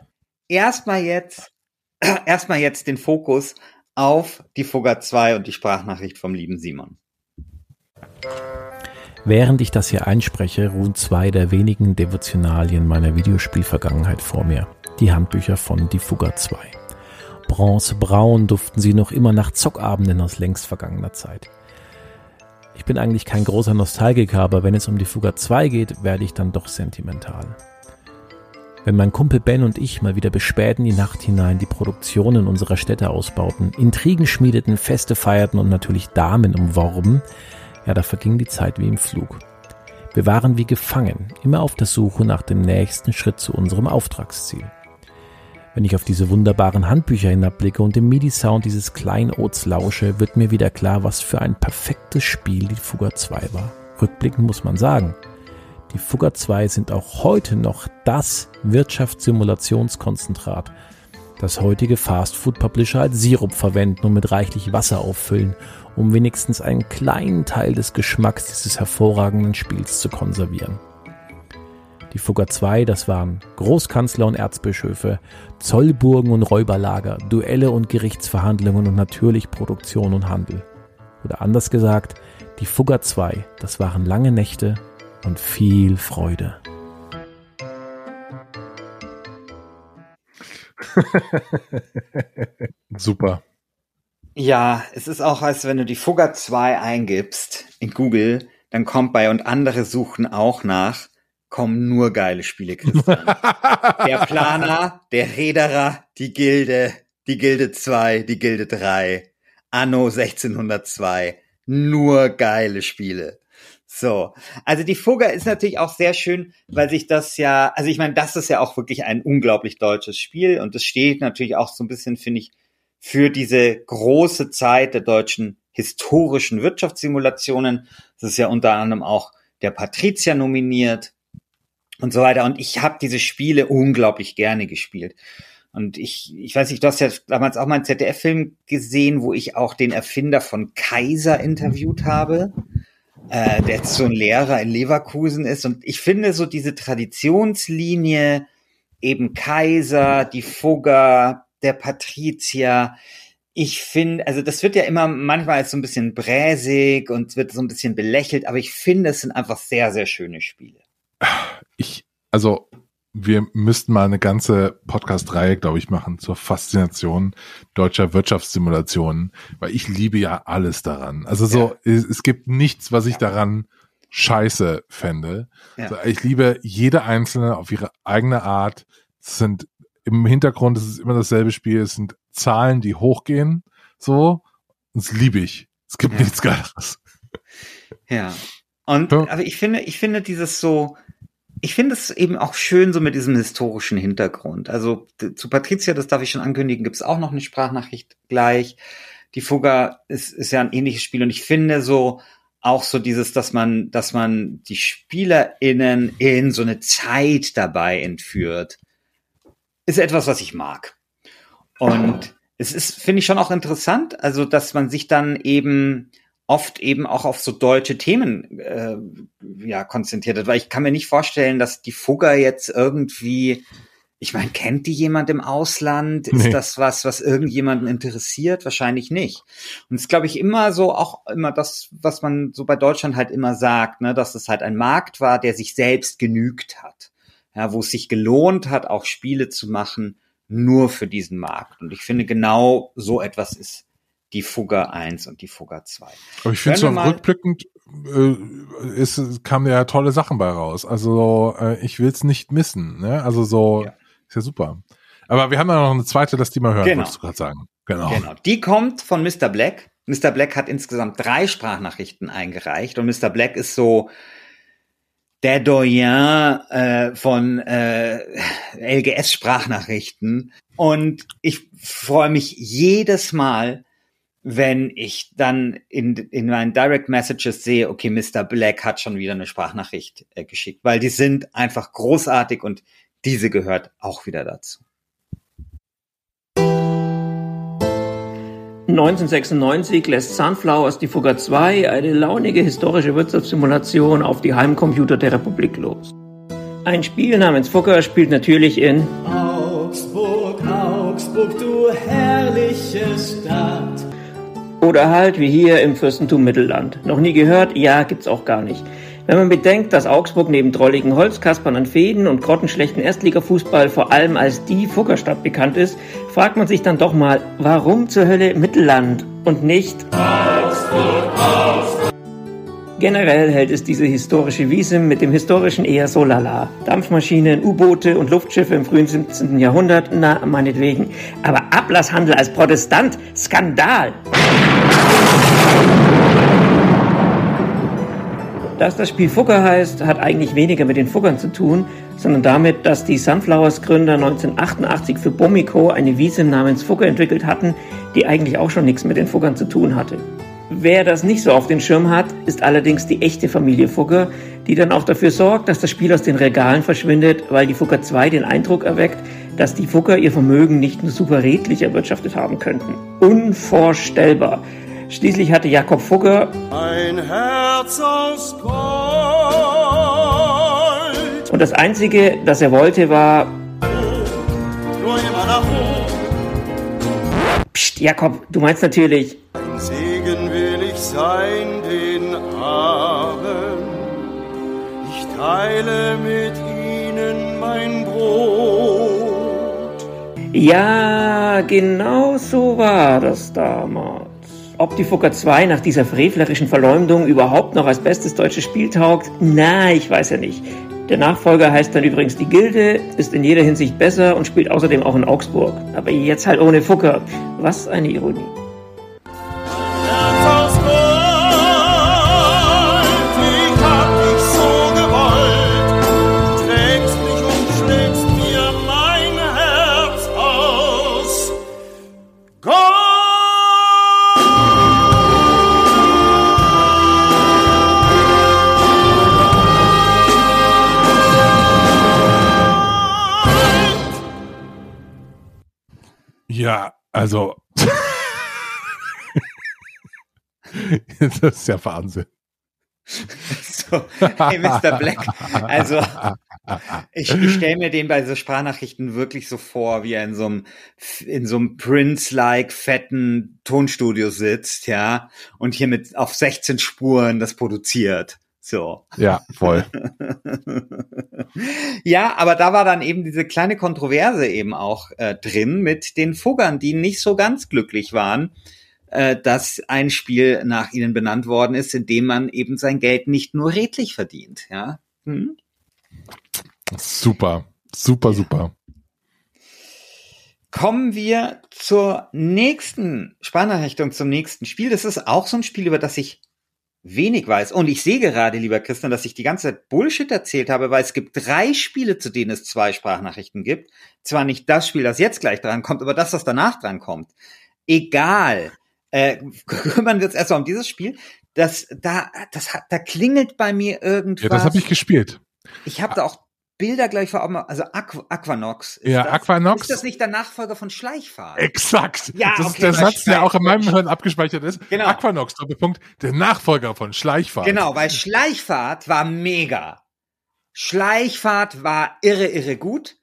Erstmal jetzt, erstmal jetzt den Fokus auf die Fugger 2 und die Sprachnachricht vom lieben Simon. Während ich das hier einspreche, ruhen zwei der wenigen Devotionalien meiner Videospielvergangenheit vor mir. Die Handbücher von Die Fugger 2. Bronzebraun duften sie noch immer nach Zockabenden aus längst vergangener Zeit. Ich bin eigentlich kein großer Nostalgiker, aber wenn es um die Fugger 2 geht, werde ich dann doch sentimental. Wenn mein Kumpel Ben und ich mal wieder bis in die Nacht hinein die Produktionen unserer Städte ausbauten, Intrigen schmiedeten, Feste feierten und natürlich Damen umworben, ja, da verging die Zeit wie im Flug. Wir waren wie gefangen, immer auf der Suche nach dem nächsten Schritt zu unserem Auftragsziel. Wenn ich auf diese wunderbaren Handbücher hinabblicke und dem MIDI-Sound dieses Kleinods lausche, wird mir wieder klar, was für ein perfektes Spiel die Fugger 2 war. Rückblickend muss man sagen, die Fugger 2 sind auch heute noch das Wirtschaftssimulationskonzentrat, das heutige Fast-Food-Publisher als Sirup verwenden und mit reichlich Wasser auffüllen, um wenigstens einen kleinen Teil des Geschmacks dieses hervorragenden Spiels zu konservieren. Die Fugger 2, das waren Großkanzler und Erzbischöfe, Zollburgen und Räuberlager, Duelle und Gerichtsverhandlungen und natürlich Produktion und Handel. Oder anders gesagt, die Fugger 2, das waren lange Nächte und viel Freude. Super. Ja, es ist auch, als wenn du die Fugger 2 eingibst in Google, dann kommt bei und andere suchen auch nach kommen nur geile Spiele, Christian. der Planer, der Reederer, die Gilde, die Gilde 2, die Gilde 3, Anno 1602. Nur geile Spiele. So, also die Fugger ist natürlich auch sehr schön, weil sich das ja, also ich meine, das ist ja auch wirklich ein unglaublich deutsches Spiel und es steht natürlich auch so ein bisschen, finde ich, für diese große Zeit der deutschen historischen Wirtschaftssimulationen. Das ist ja unter anderem auch der Patrizier nominiert und so weiter. Und ich habe diese Spiele unglaublich gerne gespielt. Und ich, ich weiß nicht, du hast ja damals auch mal einen ZDF-Film gesehen, wo ich auch den Erfinder von Kaiser interviewt habe, äh, der jetzt so ein Lehrer in Leverkusen ist. Und ich finde so diese Traditionslinie, eben Kaiser, die Fugger, der Patrizier, ich finde, also das wird ja immer manchmal als so ein bisschen bräsig und wird so ein bisschen belächelt, aber ich finde, es sind einfach sehr, sehr schöne Spiele ich, also wir müssten mal eine ganze Podcast-Reihe, glaube ich, machen zur Faszination deutscher Wirtschaftssimulationen, weil ich liebe ja alles daran. Also so, ja. es, es, gibt nichts, was ich daran scheiße fände. Ja. Also ich liebe jede einzelne auf ihre eigene Art. Es sind im Hintergrund, es ist immer dasselbe Spiel, es sind Zahlen, die hochgehen, so. Und das liebe ich. Es gibt ja. nichts Geileres. Ja. Und, aber ich finde, ich finde dieses so, ich finde es eben auch schön so mit diesem historischen Hintergrund. Also zu Patricia, das darf ich schon ankündigen, gibt es auch noch eine Sprachnachricht gleich. Die Fugger ist, ist ja ein ähnliches Spiel und ich finde so auch so dieses, dass man, dass man die SpielerInnen in so eine Zeit dabei entführt, ist etwas, was ich mag. Und es ist, finde ich schon auch interessant, also dass man sich dann eben oft eben auch auf so deutsche Themen äh, ja konzentriert hat, weil ich kann mir nicht vorstellen, dass die Fugger jetzt irgendwie ich meine, kennt die jemand im Ausland? Ist nee. das was, was irgendjemanden interessiert? Wahrscheinlich nicht. Und es ist, glaube ich, immer so, auch immer das, was man so bei Deutschland halt immer sagt, ne, dass es halt ein Markt war, der sich selbst genügt hat. Ja, wo es sich gelohnt hat, auch Spiele zu machen, nur für diesen Markt. Und ich finde, genau so etwas ist die Fugger 1 und die Fugger 2. Aber ich finde so rückblickend äh, ist, kam ja tolle Sachen bei raus. Also äh, ich will es nicht missen. Ne? Also so ja. ist ja super. Aber wir haben ja noch eine zweite, dass die mal hören, genau. wolltest du gerade sagen. Genau. genau. Die kommt von Mr. Black. Mr. Black hat insgesamt drei Sprachnachrichten eingereicht und Mr. Black ist so der Doyen äh, von äh, LGS-Sprachnachrichten. Und ich freue mich jedes Mal, wenn ich dann in, in meinen Direct Messages sehe, okay, Mr. Black hat schon wieder eine Sprachnachricht äh, geschickt, weil die sind einfach großartig und diese gehört auch wieder dazu. 1996 lässt Sunflowers die Fugger 2 eine launige historische Wirtschaftssimulation auf die Heimcomputer der Republik los. Ein Spiel namens Fugger spielt natürlich in Augsburg, Augsburg, du herrliche Stadt. Oder halt wie hier im Fürstentum Mittelland. Noch nie gehört? Ja, gibt's auch gar nicht. Wenn man bedenkt, dass Augsburg neben drolligen Holzkaspern an Fäden und grottenschlechten Erstligafußball vor allem als die Fuggerstadt bekannt ist, fragt man sich dann doch mal, warum zur Hölle Mittelland und nicht Augsburg, Augsburg. Generell hält es diese historische Wiese mit dem historischen eher so lala. Dampfmaschinen, U-Boote und Luftschiffe im frühen 17. Jahrhundert, na, meinetwegen. Aber Ablasshandel als Protestant, Skandal! Dass das Spiel Fugger heißt, hat eigentlich weniger mit den Fuggern zu tun, sondern damit, dass die Sunflowers-Gründer 1988 für Bomiko eine Wiese namens Fugger entwickelt hatten, die eigentlich auch schon nichts mit den Fuggern zu tun hatte. Wer das nicht so auf den Schirm hat, ist allerdings die echte Familie Fugger, die dann auch dafür sorgt, dass das Spiel aus den Regalen verschwindet, weil die Fugger 2 den Eindruck erweckt, dass die Fugger ihr Vermögen nicht nur super redlich erwirtschaftet haben könnten. Unvorstellbar. Schließlich hatte Jakob Fugger ein Herz aus Gold. Und das Einzige, das er wollte, war. Psst, Jakob, du meinst natürlich ich sein den Armen. Ich teile mit ihnen mein Brot. Ja, genau so war das damals. Ob die Fugger 2 nach dieser frevlerischen Verleumdung überhaupt noch als bestes deutsches Spiel taugt? Na, ich weiß ja nicht. Der Nachfolger heißt dann übrigens die Gilde, ist in jeder Hinsicht besser und spielt außerdem auch in Augsburg. Aber jetzt halt ohne Fugger. Was eine Ironie. Ja, also. das ist ja Wahnsinn. So, hey, Mr. Black. Also, ich, ich stelle mir den bei so Sprachnachrichten wirklich so vor, wie er in so einem, in so einem Prince-like fetten Tonstudio sitzt, ja, und hier mit auf 16 Spuren das produziert. So. Ja, voll. ja, aber da war dann eben diese kleine Kontroverse eben auch äh, drin mit den Fuggern, die nicht so ganz glücklich waren, äh, dass ein Spiel nach ihnen benannt worden ist, in dem man eben sein Geld nicht nur redlich verdient. Ja. Hm? Super, super, super. Kommen wir zur nächsten Sprachnachrichtung, zum nächsten Spiel. Das ist auch so ein Spiel, über das ich wenig weiß. Und ich sehe gerade, lieber Christian, dass ich die ganze Zeit Bullshit erzählt habe, weil es gibt drei Spiele, zu denen es zwei Sprachnachrichten gibt. Zwar nicht das Spiel, das jetzt gleich dran kommt, aber das, was danach dran kommt. Egal. Äh, kümmern wir uns erstmal um dieses Spiel. Das, da, das da klingelt bei mir irgendwas. Ja, das habe ich gespielt. Ich habe da auch Bilder gleich vor Augen. Also Aqu Aquanox. Ja, das, Aquanox. Ist das nicht der Nachfolger von Schleichfahrt? Exakt. Ja, das okay, ist der Satz, der auch in meinem Hirn abgespeichert ist. Genau. Aquanox, Doppelpunkt, der Nachfolger von Schleichfahrt. Genau, weil Schleichfahrt war mega. Schleichfahrt war irre, irre gut.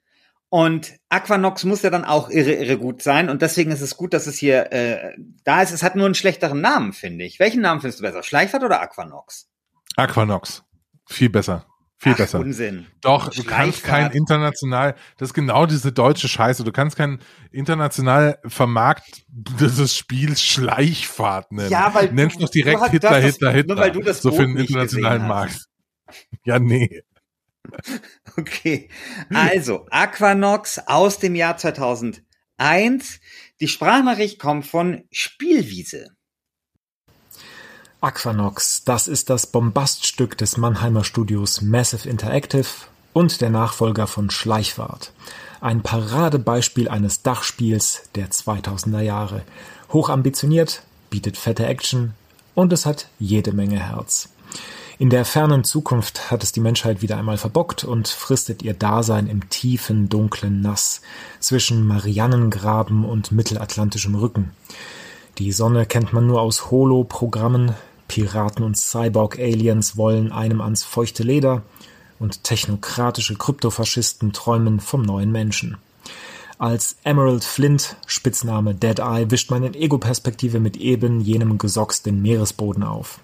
Und Aquanox muss ja dann auch irre, irre gut sein. Und deswegen ist es gut, dass es hier äh, da ist. Es hat nur einen schlechteren Namen, finde ich. Welchen Namen findest du besser? Schleichfahrt oder Aquanox? Aquanox. Viel besser. Viel Ach, besser. Unsinn. Doch, du kannst kein international, das ist genau diese deutsche Scheiße. Du kannst kein international vermarktetes Spiel Schleichfahrt nennen. Ja, weil du- Nennst doch direkt Hitler, das- das- Hitler, nur Hitler. weil du das so für den internationalen Markt. Ja, nee. Okay. Also, Aquanox aus dem Jahr 2001. Die Sprachnachricht kommt von Spielwiese. Aquanox, das ist das Bombaststück des Mannheimer Studios Massive Interactive und der Nachfolger von Schleichfahrt. Ein Paradebeispiel eines Dachspiels der 2000er Jahre. Hochambitioniert, bietet fette Action und es hat jede Menge Herz. In der fernen Zukunft hat es die Menschheit wieder einmal verbockt und fristet ihr Dasein im tiefen, dunklen Nass zwischen Marianengraben und mittelatlantischem Rücken. Die Sonne kennt man nur aus Holo-Programmen, Piraten und Cyborg-Aliens wollen einem ans feuchte Leder und technokratische Kryptofaschisten träumen vom neuen Menschen. Als Emerald Flint, Spitzname Deadeye, wischt man in Ego-Perspektive mit eben jenem Gesocks den Meeresboden auf.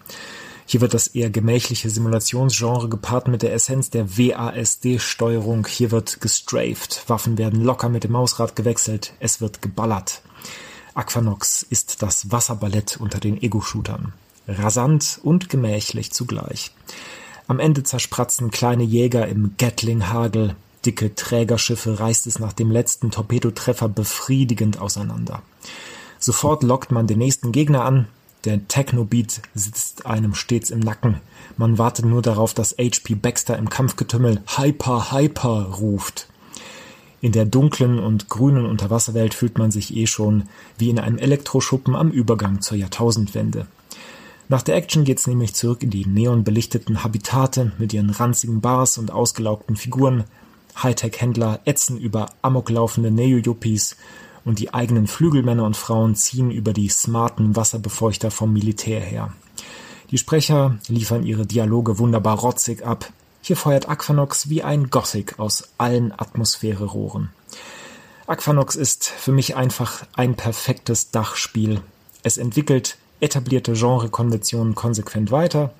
Hier wird das eher gemächliche Simulationsgenre gepaart mit der Essenz der WASD-Steuerung. Hier wird gestrafed, Waffen werden locker mit dem Mausrad gewechselt, es wird geballert. Aquanox ist das Wasserballett unter den Ego-Shootern. Rasant und gemächlich zugleich. Am Ende zerspratzen kleine Jäger im Gatling-Hagel, dicke Trägerschiffe reißt es nach dem letzten Torpedotreffer befriedigend auseinander. Sofort lockt man den nächsten Gegner an, der Techno-Beat sitzt einem stets im Nacken. Man wartet nur darauf, dass H.P. Baxter im Kampfgetümmel Hyper, Hyper ruft. In der dunklen und grünen Unterwasserwelt fühlt man sich eh schon wie in einem Elektroschuppen am Übergang zur Jahrtausendwende. Nach der Action geht's nämlich zurück in die neonbelichteten Habitate mit ihren ranzigen Bars und ausgelaugten Figuren. Hightech-Händler ätzen über amoklaufende Neo-Yuppies und die eigenen Flügelmänner und Frauen ziehen über die smarten Wasserbefeuchter vom Militär her. Die Sprecher liefern ihre Dialoge wunderbar rotzig ab. Hier feuert Aquanox wie ein Gothic aus allen Atmosphäre-Rohren. Aquanox ist für mich einfach ein perfektes Dachspiel. Es entwickelt etablierte Genrekonventionen konsequent weiter,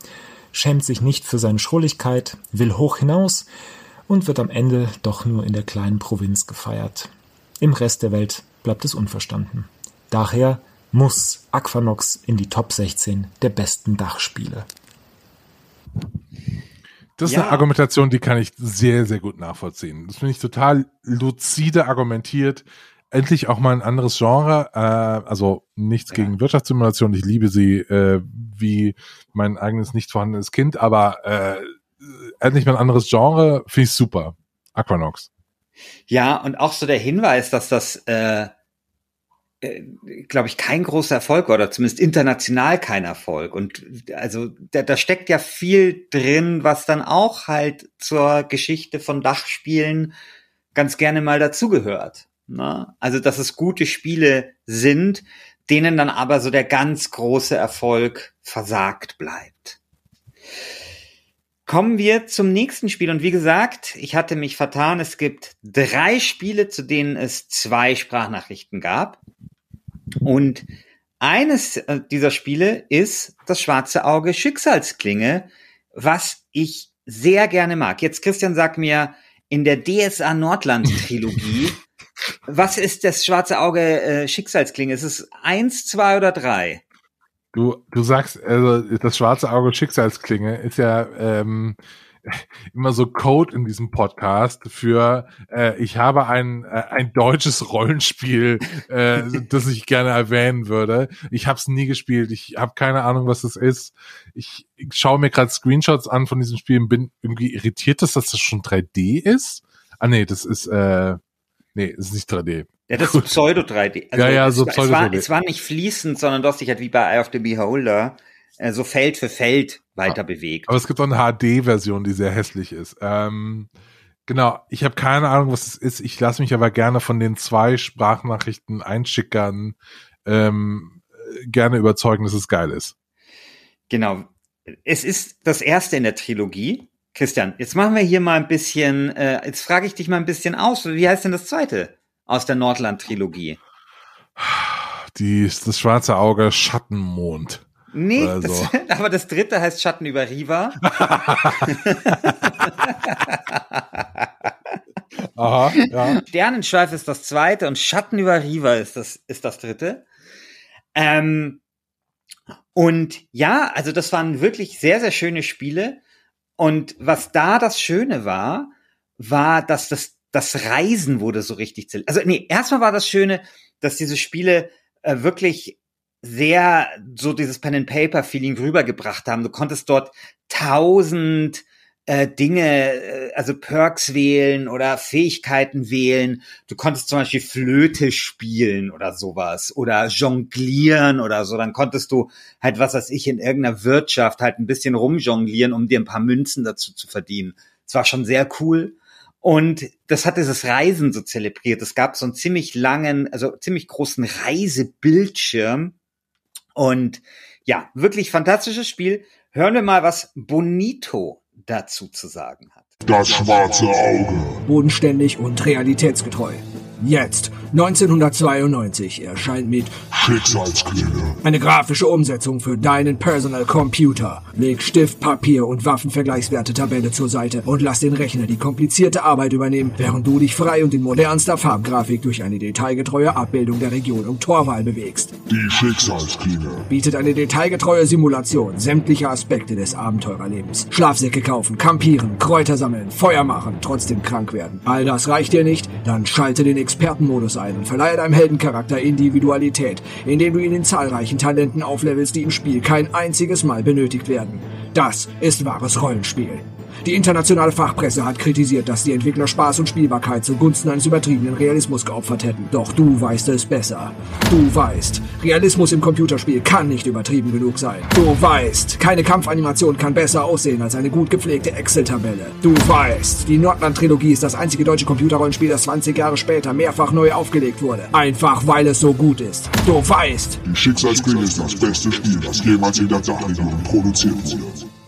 schämt sich nicht für seine Schrulligkeit, will hoch hinaus und wird am Ende doch nur in der kleinen Provinz gefeiert. Im Rest der Welt bleibt es unverstanden. Daher muss Aquanox in die Top 16 der besten Dachspiele. Das ist Ja. eine Argumentation, die kann ich sehr, sehr gut nachvollziehen. Das finde ich total lucide argumentiert. Endlich auch mal ein anderes Genre. Äh, also nichts gegen Wirtschaftssimulation. Ich liebe sie äh, wie mein eigenes nicht vorhandenes Kind. Aber äh, endlich mal ein anderes Genre finde ich super. Aquanox. Ja, und auch so der Hinweis, dass das, äh, äh, glaube ich, kein großer Erfolg war, oder zumindest international kein Erfolg. Und also da, da steckt ja viel drin, was dann auch halt zur Geschichte von Dachspielen ganz gerne mal dazugehört. Ne? Also, dass es gute Spiele sind, denen dann aber so der ganz große Erfolg versagt bleibt. Kommen wir zum nächsten Spiel. Und wie gesagt, ich hatte mich vertan. Es gibt drei Spiele, zu denen es zwei Sprachnachrichten gab. Und eines äh, dieser Spiele ist das schwarze Auge Schicksalsklinge, was ich sehr gerne mag. Jetzt, Christian, sag mir, in der DSA Nordland Trilogie, was ist das schwarze Auge äh, Schicksalsklinge? Ist es eins, zwei oder drei? Du, du sagst, also das schwarze Auge Schicksalsklinge ist ja ähm, immer so Code in diesem Podcast für äh, ich habe ein äh, ein deutsches Rollenspiel, äh, das ich gerne erwähnen würde. Ich habe es nie gespielt. Ich habe keine Ahnung, was das ist. Ich, ich schaue mir gerade Screenshots an von diesem Spiel und bin irgendwie irritiert, dass das schon 3D ist. Ah nee, das ist äh, nee, ist nicht 3D. Ja, das ist Pseudo 3D. Ja, ja, so war- es, war, Pseudo-3D. es war nicht fließend, sondern du hast dich halt wie bei Eye of the Beholder äh, so Feld für Feld weiter bewegt. Aber es gibt auch eine HD-Version, die sehr hässlich ist. Ähm, genau, ich habe keine Ahnung, was es ist. Ich lasse mich aber gerne von den zwei Sprachnachrichten einschickern ähm, äh, gerne überzeugen, dass es geil ist. Genau. Es ist das erste in der Trilogie. Christian, jetzt machen wir hier mal ein bisschen, äh, jetzt frage ich dich mal ein bisschen aus. Wie heißt denn das zweite aus der Nordland-Trilogie? Die, das schwarze Auge Schattenmond. Nee, Oder das, so. aber das dritte heißt Schatten über Riva. Aha, ja. Sternenschweif ist das zweite und Schatten über Riva ist das, ist das dritte. Ähm, und ja, also das waren wirklich sehr, sehr schöne Spiele. Und was da das Schöne war, war, dass das, das Reisen wurde so richtig, zele- also nee, erstmal war das Schöne, dass diese Spiele äh, wirklich sehr so dieses Pen and Paper Feeling rübergebracht haben. Du konntest dort tausend äh, Dinge, äh, also Perks wählen oder Fähigkeiten wählen. Du konntest zum Beispiel Flöte spielen oder sowas oder jonglieren oder so. Dann konntest du halt, was weiß ich, in irgendeiner Wirtschaft halt ein bisschen rumjonglieren, um dir ein paar Münzen dazu zu verdienen. Es war schon sehr cool. Und das hat dieses Reisen so zelebriert. Es gab so einen ziemlich langen, also ziemlich großen Reisebildschirm. Und ja, wirklich fantastisches Spiel. Hören wir mal, was Bonito dazu zu sagen hat. Das schwarze Auge. Bodenständig und realitätsgetreu. Jetzt, 1992, erscheint mit Schicksalsklinge. Eine grafische Umsetzung für deinen Personal Computer. Leg Stift, Papier und Waffenvergleichswerte Tabelle zur Seite und lass den Rechner die komplizierte Arbeit übernehmen, während du dich frei und in modernster Farbgrafik durch eine detailgetreue Abbildung der Region und Torwahl bewegst. Die Schicksalsklinge. Bietet eine detailgetreue Simulation sämtlicher Aspekte des Abenteurerlebens. Schlafsäcke kaufen, campieren, Kräuter sammeln, Feuer machen, trotzdem krank werden. All das reicht dir nicht? Dann schalte den Expertenmodus ein und verleihe deinem Heldencharakter Individualität, indem du ihn in zahlreichen Talenten auflevelst, die im Spiel kein einziges Mal benötigt werden. Das ist wahres Rollenspiel. Die internationale Fachpresse hat kritisiert, dass die Entwickler Spaß und Spielbarkeit zugunsten eines übertriebenen Realismus geopfert hätten. Doch du weißt es besser. Du weißt, Realismus im Computerspiel kann nicht übertrieben genug sein. Du weißt, keine Kampfanimation kann besser aussehen als eine gut gepflegte Excel-Tabelle. Du weißt, die Nordland-Trilogie ist das einzige deutsche Computerrollenspiel, das 20 Jahre später mehrfach neu aufgelegt wurde. Einfach weil es so gut ist. Du weißt, Die Schicksalsklinge ist das beste Spiel, das jemals in der Dachregion produziert wurde.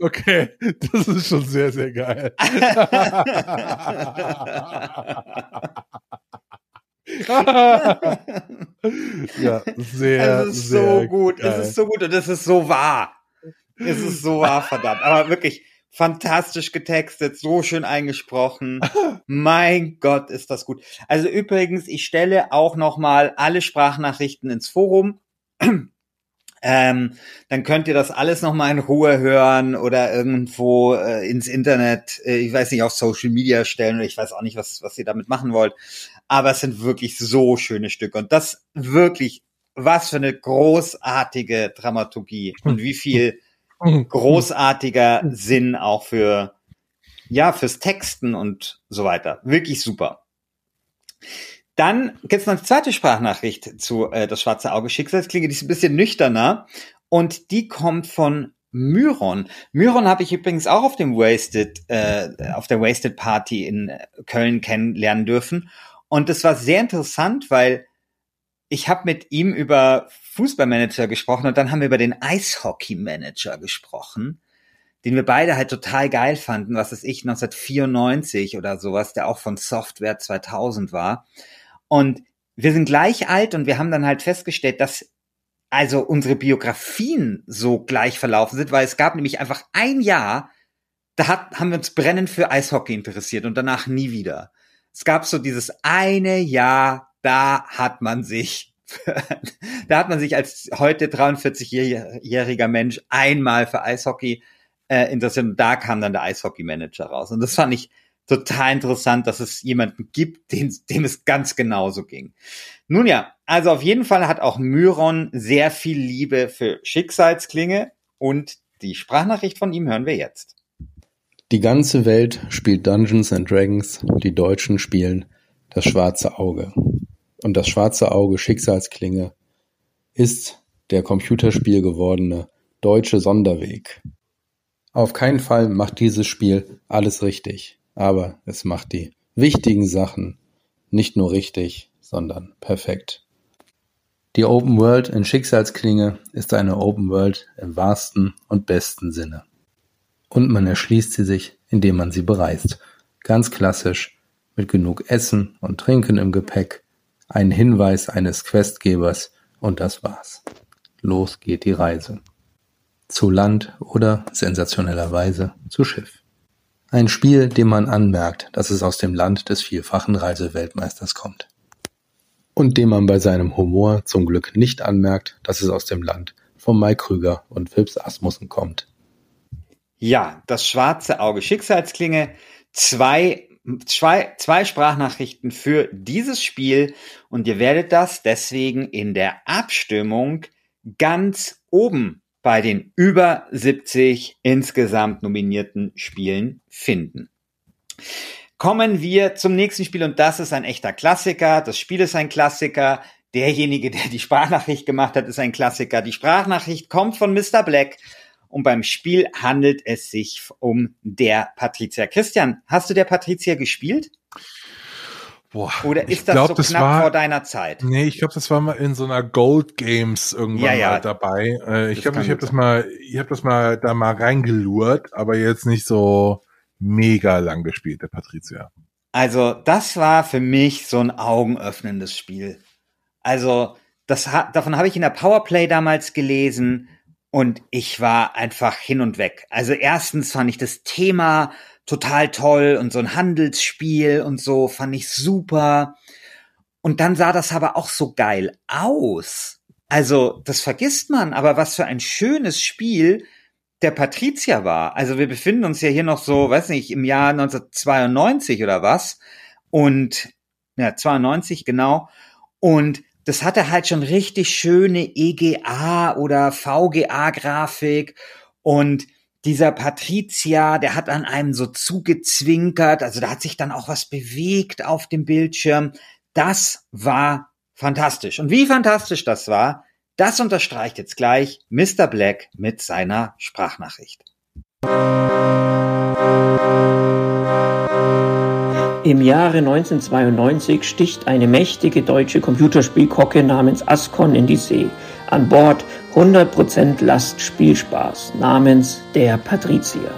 Okay, das ist schon sehr, sehr geil. ja, sehr, Es ist sehr so gut, geil. es ist so gut und es ist so wahr. Es ist so wahr, verdammt. Aber wirklich fantastisch getextet, so schön eingesprochen. mein Gott, ist das gut. Also übrigens, ich stelle auch noch mal alle Sprachnachrichten ins Forum. Ähm, dann könnt ihr das alles noch mal in Ruhe hören oder irgendwo äh, ins Internet, äh, ich weiß nicht, auf Social Media stellen oder ich weiß auch nicht, was, was ihr damit machen wollt. Aber es sind wirklich so schöne Stücke und das wirklich, was für eine großartige Dramaturgie und wie viel großartiger Sinn auch für, ja, fürs Texten und so weiter. Wirklich super. Dann gibt's noch eine zweite Sprachnachricht zu äh, Das schwarze Auge Schicksalsklinge, die ist ein bisschen nüchterner und die kommt von Myron. Myron habe ich übrigens auch auf dem Wasted, äh, auf der Wasted Party in Köln kennenlernen dürfen. Und das war sehr interessant, weil ich habe mit ihm über Fußballmanager gesprochen und dann haben wir über den Eishockey-Manager gesprochen, den wir beide halt total geil fanden, was ist ich, 1994 oder sowas, der auch von Software 2000 war. Und wir sind gleich alt und wir haben dann halt festgestellt, dass also unsere Biografien so gleich verlaufen sind, weil es gab nämlich einfach ein Jahr, da hat, haben wir uns brennend für Eishockey interessiert und danach nie wieder. Es gab so dieses eine Jahr, da hat man sich, da hat man sich als heute 43-jähriger Mensch einmal für Eishockey äh, interessiert und da kam dann der Eishockey-Manager raus. Und das fand ich total interessant, dass es jemanden gibt, dem, dem es ganz genauso ging. Nun ja, also auf jeden Fall hat auch Myron sehr viel Liebe für Schicksalsklinge und die Sprachnachricht von ihm hören wir jetzt. Die ganze Welt spielt Dungeons and Dragons, die Deutschen spielen das schwarze Auge. Und das schwarze Auge Schicksalsklinge ist der Computerspiel gewordene deutsche Sonderweg. Auf keinen Fall macht dieses Spiel alles richtig, aber es macht die wichtigen Sachen nicht nur richtig, sondern perfekt. Die Open World in Schicksalsklinge ist eine Open World im wahrsten und besten Sinne. Und man erschließt sie sich, indem man sie bereist. Ganz klassisch, mit genug Essen und Trinken im Gepäck, ein Hinweis eines Questgebers und das war's. Los geht die Reise. Zu Land oder sensationellerweise zu Schiff. Ein Spiel, dem man anmerkt, dass es aus dem Land des vielfachen Reiseweltmeisters kommt. Und dem man bei seinem Humor zum Glück nicht anmerkt, dass es aus dem Land von Mike Krüger und Phipps Asmussen kommt. Ja, das schwarze Auge Schicksalsklinge. Zwei, zwei, zwei Sprachnachrichten für dieses Spiel und ihr werdet das deswegen in der Abstimmung ganz oben bei den über 70 insgesamt nominierten Spielen finden. Kommen wir zum nächsten Spiel und das ist ein echter Klassiker. Das Spiel ist ein Klassiker. Derjenige, der die Sprachnachricht gemacht hat, ist ein Klassiker. Die Sprachnachricht kommt von Mr. Black und beim Spiel handelt es sich um der Patrizier. Christian, hast du der Patrizier gespielt? Boah, Oder ist das glaub, so das knapp war- vor deiner Zeit? Nee, ich glaube, das war mal in so einer Gold Games irgendwann Ja, ja. mal dabei. Äh, ich glaube, ich habe das mal, ich habe das mal da mal reingelurrt, aber jetzt nicht so mega lang gespielt, der Patrizier. Also, das war für mich so ein augenöffnendes Spiel. Also, das davon habe ich in der Powerplay damals gelesen und ich war einfach hin und weg. Also, erstens fand ich das Thema total toll und so ein Handelsspiel und so fand ich super. Und dann sah das aber auch so geil aus. Also, das vergisst man, aber was für ein schönes Spiel der Patrizier war. Also wir befinden uns ja hier noch so, weiß nicht, im Jahr 1992 oder was. Und ja, 92 genau. Und das hatte halt schon richtig schöne EGA oder VGA-Grafik. Und dieser Patrizier, der hat an einem so zugezwinkert. Also da hat sich dann auch was bewegt auf dem Bildschirm. Das war fantastisch. Und wie fantastisch das war, das unterstreicht jetzt gleich Mr. Black mit seiner Sprachnachricht. Im Jahre 1992 sticht eine mächtige deutsche Computerspielkocke namens Ascon in die See. An Bord 100% Lastspielspaß namens der Patrizier.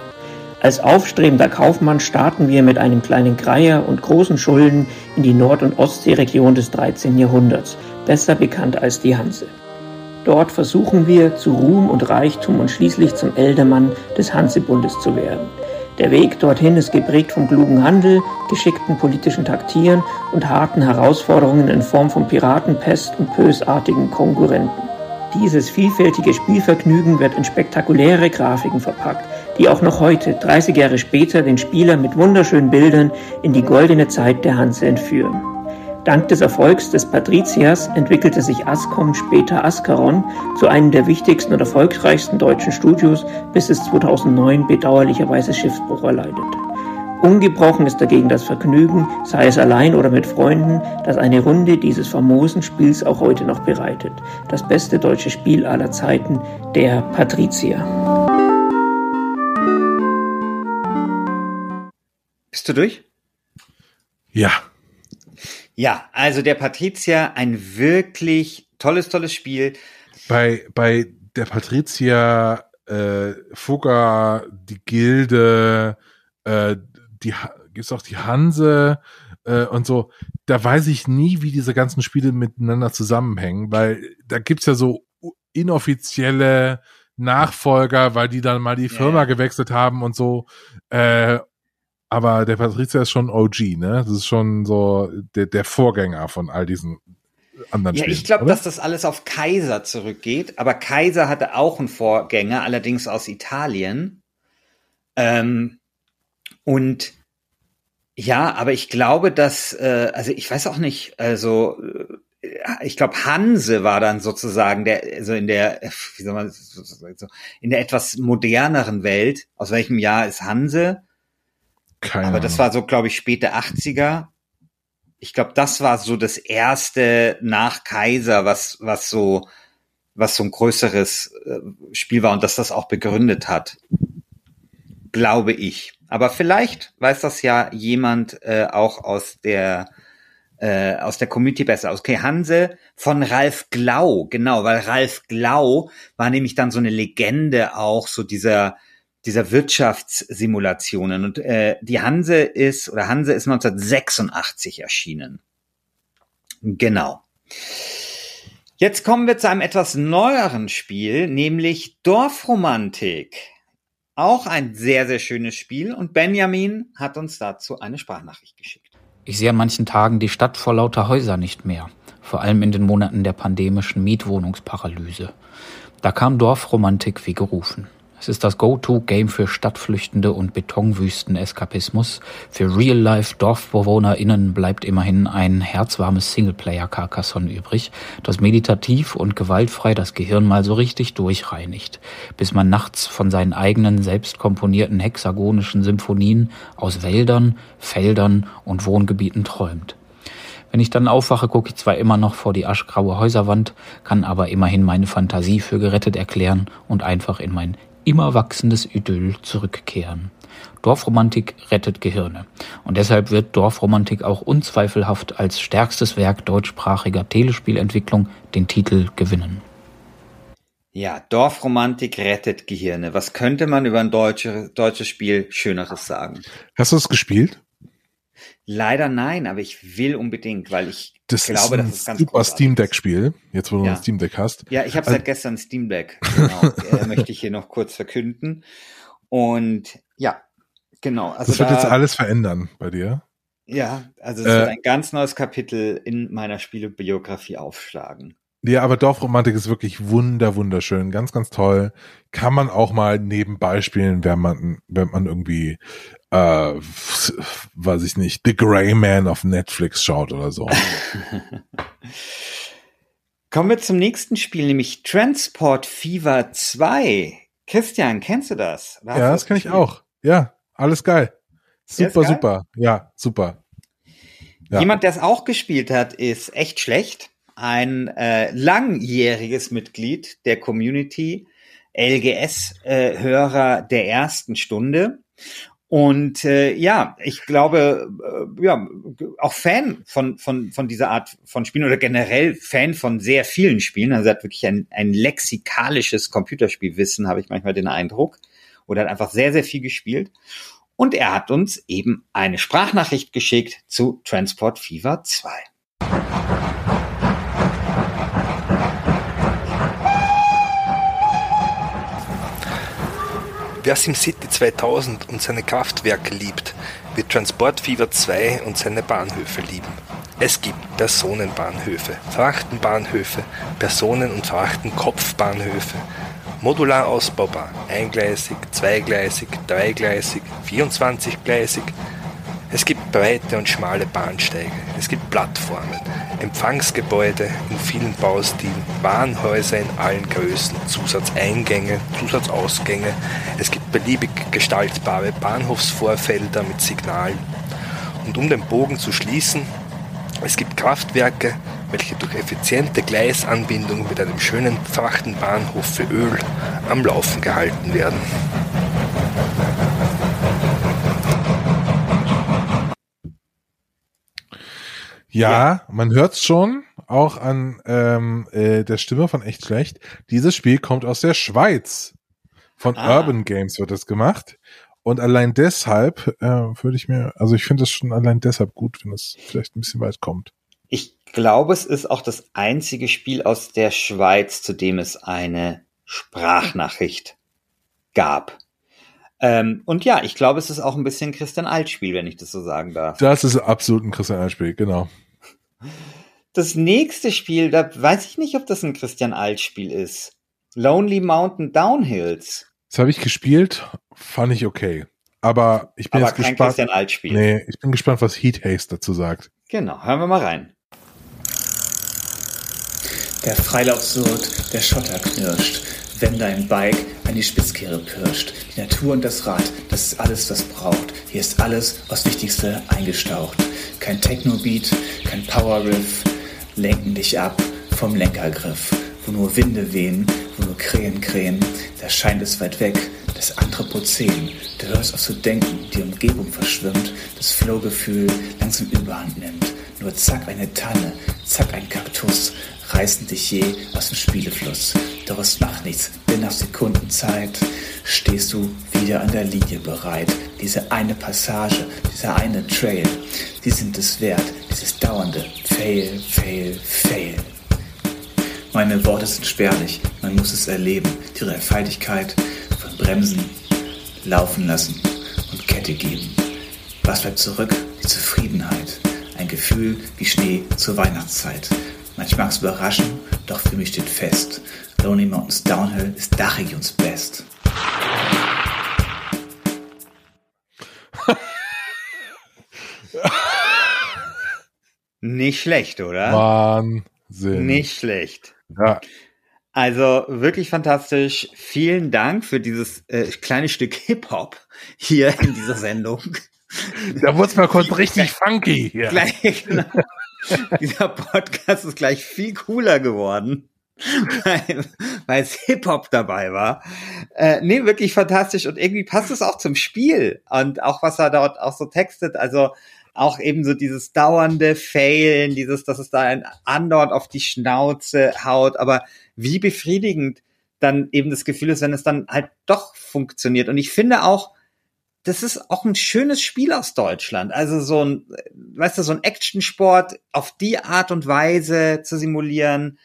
Als aufstrebender Kaufmann starten wir mit einem kleinen Kreier und großen Schulden in die Nord- und Ostseeregion des 13. Jahrhunderts, besser bekannt als die Hanse. Dort versuchen wir zu Ruhm und Reichtum und schließlich zum Eldermann des Hansebundes zu werden. Der Weg dorthin ist geprägt vom klugen Handel, geschickten politischen Taktieren und harten Herausforderungen in Form von Piraten, Pest und bösartigen Konkurrenten. Dieses vielfältige Spielvergnügen wird in spektakuläre Grafiken verpackt, die auch noch heute, 30 Jahre später, den Spieler mit wunderschönen Bildern in die goldene Zeit der Hanse entführen. Dank des Erfolgs des Patriziers entwickelte sich Ascom, später Ascaron, zu einem der wichtigsten und erfolgreichsten deutschen Studios, bis es 2009 bedauerlicherweise Schiffsbruch erleidet. Ungebrochen ist dagegen das Vergnügen, sei es allein oder mit Freunden, das eine Runde dieses famosen Spiels auch heute noch bereitet. Das beste deutsche Spiel aller Zeiten, der Patrizier. Bist du durch? Ja. Ja, also der Patrizier, ein wirklich tolles, tolles Spiel. Bei, bei der Patrizier, äh, Fugger, die Gilde, äh, die gibt's auch die Hanse äh, und so. Da weiß ich nie, wie diese ganzen Spiele miteinander zusammenhängen, weil da gibt's ja so inoffizielle Nachfolger, weil die dann mal die Firma gewechselt haben und so. Äh, aber der Patrizier ist schon OG, ne? Das ist schon so der, der Vorgänger von all diesen anderen Ja, Spielen. ich glaube, dass das alles auf Kaiser zurückgeht, aber Kaiser hatte auch einen Vorgänger, allerdings aus Italien. Ähm, und ja, aber ich glaube, dass, äh, also ich weiß auch nicht, also äh, ich glaube, Hanse war dann sozusagen der, also in der, wie soll man so, in der etwas moderneren Welt. Aus welchem Jahr ist Hanse? Keine Aber das war so, glaube ich, späte 80er. Ich glaube, das war so das erste nach Kaiser, was, was so, was so ein größeres äh, Spiel war und dass das auch begründet hat. Glaube ich. Aber vielleicht weiß das ja jemand äh, auch aus der äh, aus der Community besser. Okay, Hanse von Ralf Glau, genau, weil Ralf Glau war nämlich dann so eine Legende auch, so dieser dieser Wirtschaftssimulationen. Und äh, die Hanse ist, oder Hanse ist 1986 erschienen. Genau. Jetzt kommen wir zu einem etwas neueren Spiel, nämlich Dorfromantik. Auch ein sehr, sehr schönes Spiel. Und Benjamin hat uns dazu eine Sprachnachricht geschickt. Ich sehe an manchen Tagen die Stadt vor lauter Häuser nicht mehr, vor allem in den Monaten der pandemischen Mietwohnungsparalyse. Da kam Dorfromantik wie gerufen. Es ist das Go-To-Game für Stadtflüchtende und Betonwüsten-Eskapismus. Für Real-Life-DorfbewohnerInnen bleibt immerhin ein herzwarmes Singleplayer-Carcassonne übrig, das meditativ und gewaltfrei das Gehirn mal so richtig durchreinigt, bis man nachts von seinen eigenen selbst komponierten hexagonischen Symphonien aus Wäldern, Feldern und Wohngebieten träumt. Wenn ich dann aufwache, gucke ich zwar immer noch vor die aschgraue Häuserwand, kann aber immerhin meine Fantasie für gerettet erklären und einfach in mein immer wachsendes Idyll zurückkehren. Dorfromantik rettet Gehirne. Und deshalb wird Dorfromantik auch unzweifelhaft als stärkstes Werk deutschsprachiger Telespielentwicklung den Titel gewinnen. Ja, Dorfromantik rettet Gehirne. Was könnte man über ein deutsche, deutsches Spiel Schöneres sagen? Hast du es gespielt? Leider nein, aber ich will unbedingt, weil ich Das glaube, das ist ganz super. Steam Deck Spiel, jetzt wo du Ja. ein Steam Deck hast. Ja, ich habe Also- seit gestern Steam Deck. Genau, äh, möchte ich hier noch kurz verkünden. Und ja, genau. Also das wird da, jetzt alles verändern bei dir. Ja, also es Äh, wird ein ganz neues Kapitel in meiner Spielebiografie aufschlagen. Ja, aber Dorfromantik ist wirklich wunder, wunderschön, ganz, ganz toll. Kann man auch mal nebenbei spielen, wenn man, wenn man irgendwie, äh, weiß ich nicht, The Grey Man auf Netflix schaut oder so. Kommen wir zum nächsten Spiel, nämlich Transport Fever 2. Christian, kennst du das? Ja, du das kann ich auch. Ja, alles geil. Super, geil? super. Ja, super. Ja. Jemand, der es auch gespielt hat, ist echt schlecht. Ein äh, langjähriges Mitglied der Community, LGS-Hörer der ersten Stunde. Und äh, ja, ich glaube, äh, ja, auch Fan von, von, von dieser Art von Spielen oder generell Fan von sehr vielen Spielen. Also er hat wirklich ein, ein lexikalisches Computerspielwissen, habe ich manchmal den Eindruck. Oder hat einfach sehr, sehr viel gespielt. Und er hat uns eben eine Sprachnachricht geschickt zu Transport Fever 2. Wer SimCity 2000 und seine Kraftwerke liebt, wird Transport Fever 2 und seine Bahnhöfe lieben. Es gibt Personenbahnhöfe, Frachtenbahnhöfe, Personen- und Frachtenkopfbahnhöfe, modular ausbaubar, eingleisig, zweigleisig, dreigleisig, 24-gleisig. Breite und schmale Bahnsteige, es gibt Plattformen, Empfangsgebäude in vielen Baustilen, Warenhäuser in allen Größen, Zusatzeingänge, Zusatzausgänge, es gibt beliebig gestaltbare Bahnhofsvorfelder mit Signalen. Und um den Bogen zu schließen, es gibt Kraftwerke, welche durch effiziente Gleisanbindung mit einem schönen Frachtenbahnhof für Öl am Laufen gehalten werden. Ja, man hört's schon, auch an ähm, äh, der Stimme von echt schlecht. Dieses Spiel kommt aus der Schweiz. Von Ah. Urban Games wird es gemacht. Und allein deshalb äh, würde ich mir, also ich finde es schon allein deshalb gut, wenn es vielleicht ein bisschen weit kommt. Ich glaube, es ist auch das einzige Spiel aus der Schweiz, zu dem es eine Sprachnachricht gab. Ähm, und ja, ich glaube, es ist auch ein bisschen Christian Alt-Spiel, wenn ich das so sagen darf. Das ist absolut ein Christian Alt-Spiel, genau. Das nächste Spiel, da weiß ich nicht, ob das ein Christian Alt-Spiel ist. Lonely Mountain Downhills. Das habe ich gespielt, fand ich okay. Aber ich bin Aber jetzt kein gespannt. Christian Alt-Spiel. Nee, ich bin gespannt, was Heat Haste dazu sagt. Genau, hören wir mal rein. Der Freilauf surrt, der Schotter knirscht, wenn dein Bike an die Spitzkehre pirscht. Die Natur und das Rad, das ist alles, was braucht. Hier ist alles aufs Wichtigste eingestaucht. Kein Techno-Beat, kein Power-Riff, lenken dich ab vom Lenkergriff. Wo nur Winde wehen, nur Krähen krähen, da scheint es weit weg, das Anthropozän. Du hörst auf zu denken, die Umgebung verschwimmt, das Flow-Gefühl langsam überhand nimmt. Nur zack eine Tanne, zack ein Kaktus, reißen dich je aus dem Spielefluss. Doch es macht nichts, denn nach Sekundenzeit stehst du wieder an der Linie bereit. Diese eine Passage, dieser eine Trail, die sind es wert, dieses dauernde Fail, Fail, Fail. Meine Worte sind spärlich, man muss es erleben. Die Dreifaltigkeit von Bremsen, laufen lassen und Kette geben. Was bleibt zurück? Die Zufriedenheit. Ein Gefühl wie Schnee zur Weihnachtszeit. Manchmal mag es überraschen, doch für mich steht fest. Lonely Mountains Downhill ist Dachregions Best. Nicht schlecht, oder? Wahnsinn. Nicht schlecht. Ja. Also wirklich fantastisch. Vielen Dank für dieses äh, kleine Stück Hip-Hop hier in dieser Sendung. Da wurde mal kurz richtig funky hier. Gleich, genau. Dieser Podcast ist gleich viel cooler geworden, weil, weil es Hip-Hop dabei war. Äh, nee, wirklich fantastisch. Und irgendwie passt es auch zum Spiel. Und auch was er dort auch so textet. Also auch eben so dieses dauernde Failen, dieses, dass es da ein andauernd auf die Schnauze haut, aber wie befriedigend dann eben das Gefühl ist, wenn es dann halt doch funktioniert. Und ich finde auch, das ist auch ein schönes Spiel aus Deutschland. Also so ein, weißt du, so ein Actionsport auf die Art und Weise zu simulieren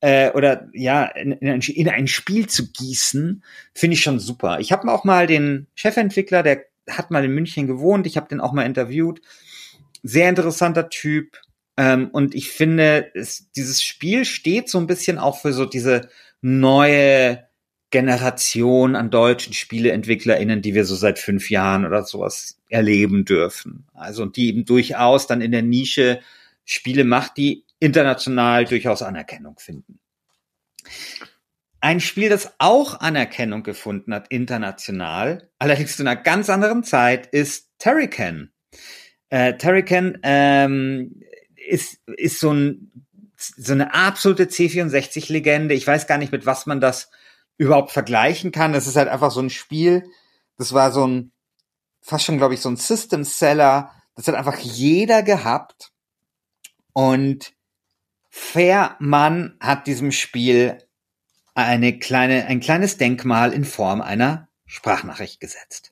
äh, oder ja in, in, ein, in ein Spiel zu gießen, finde ich schon super. Ich habe auch mal den Chefentwickler, der hat mal in München gewohnt. Ich habe den auch mal interviewt. Sehr interessanter Typ. Ähm, und ich finde, es, dieses Spiel steht so ein bisschen auch für so diese neue Generation an deutschen SpieleentwicklerInnen, die wir so seit fünf Jahren oder sowas erleben dürfen. Also, und die eben durchaus dann in der Nische Spiele macht, die international durchaus Anerkennung finden. Ein Spiel, das auch Anerkennung gefunden hat, international, allerdings zu einer ganz anderen Zeit, ist Terrican. Äh, Terrican ähm, ist, ist so, ein, so eine absolute C64-Legende. Ich weiß gar nicht, mit was man das überhaupt vergleichen kann. Das ist halt einfach so ein Spiel, das war so ein, fast schon, glaube ich, so ein System-Seller. Das hat einfach jeder gehabt. Und Fairmann hat diesem Spiel eine kleine, ein kleines Denkmal in Form einer Sprachnachricht gesetzt.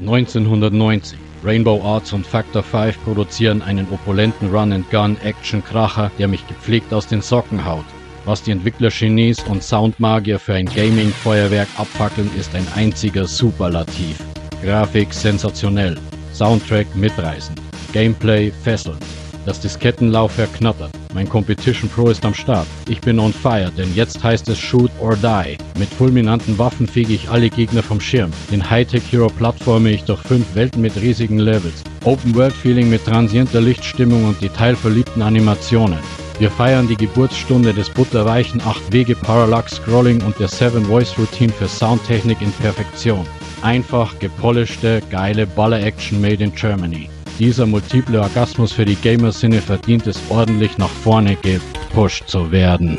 1990. Rainbow Arts und Factor 5 produzieren einen opulenten Run-and-Gun-Action-Kracher, der mich gepflegt aus den Socken haut. Was die Entwickler Genies und Soundmagier für ein Gaming-Feuerwerk abfackeln, ist ein einziger Superlativ. Grafik sensationell, Soundtrack mitreißend, Gameplay fesselnd. Das Diskettenlaufwerk knattert. Mein Competition Pro ist am Start. Ich bin on fire, denn jetzt heißt es Shoot or Die. Mit fulminanten Waffen fege ich alle Gegner vom Schirm. Den Hightech Hero plattforme ich durch fünf Welten mit riesigen Levels. Open World Feeling mit transienter Lichtstimmung und detailverliebten Animationen. Wir feiern die Geburtsstunde des butterweichen 8-Wege Parallax Scrolling und der 7 Voice Routine für Soundtechnik in Perfektion. Einfach gepolischte, geile Baller-Action made in Germany. Dieser multiple Orgasmus für die Gamer-Sinne verdient es ordentlich nach vorne gepusht zu werden.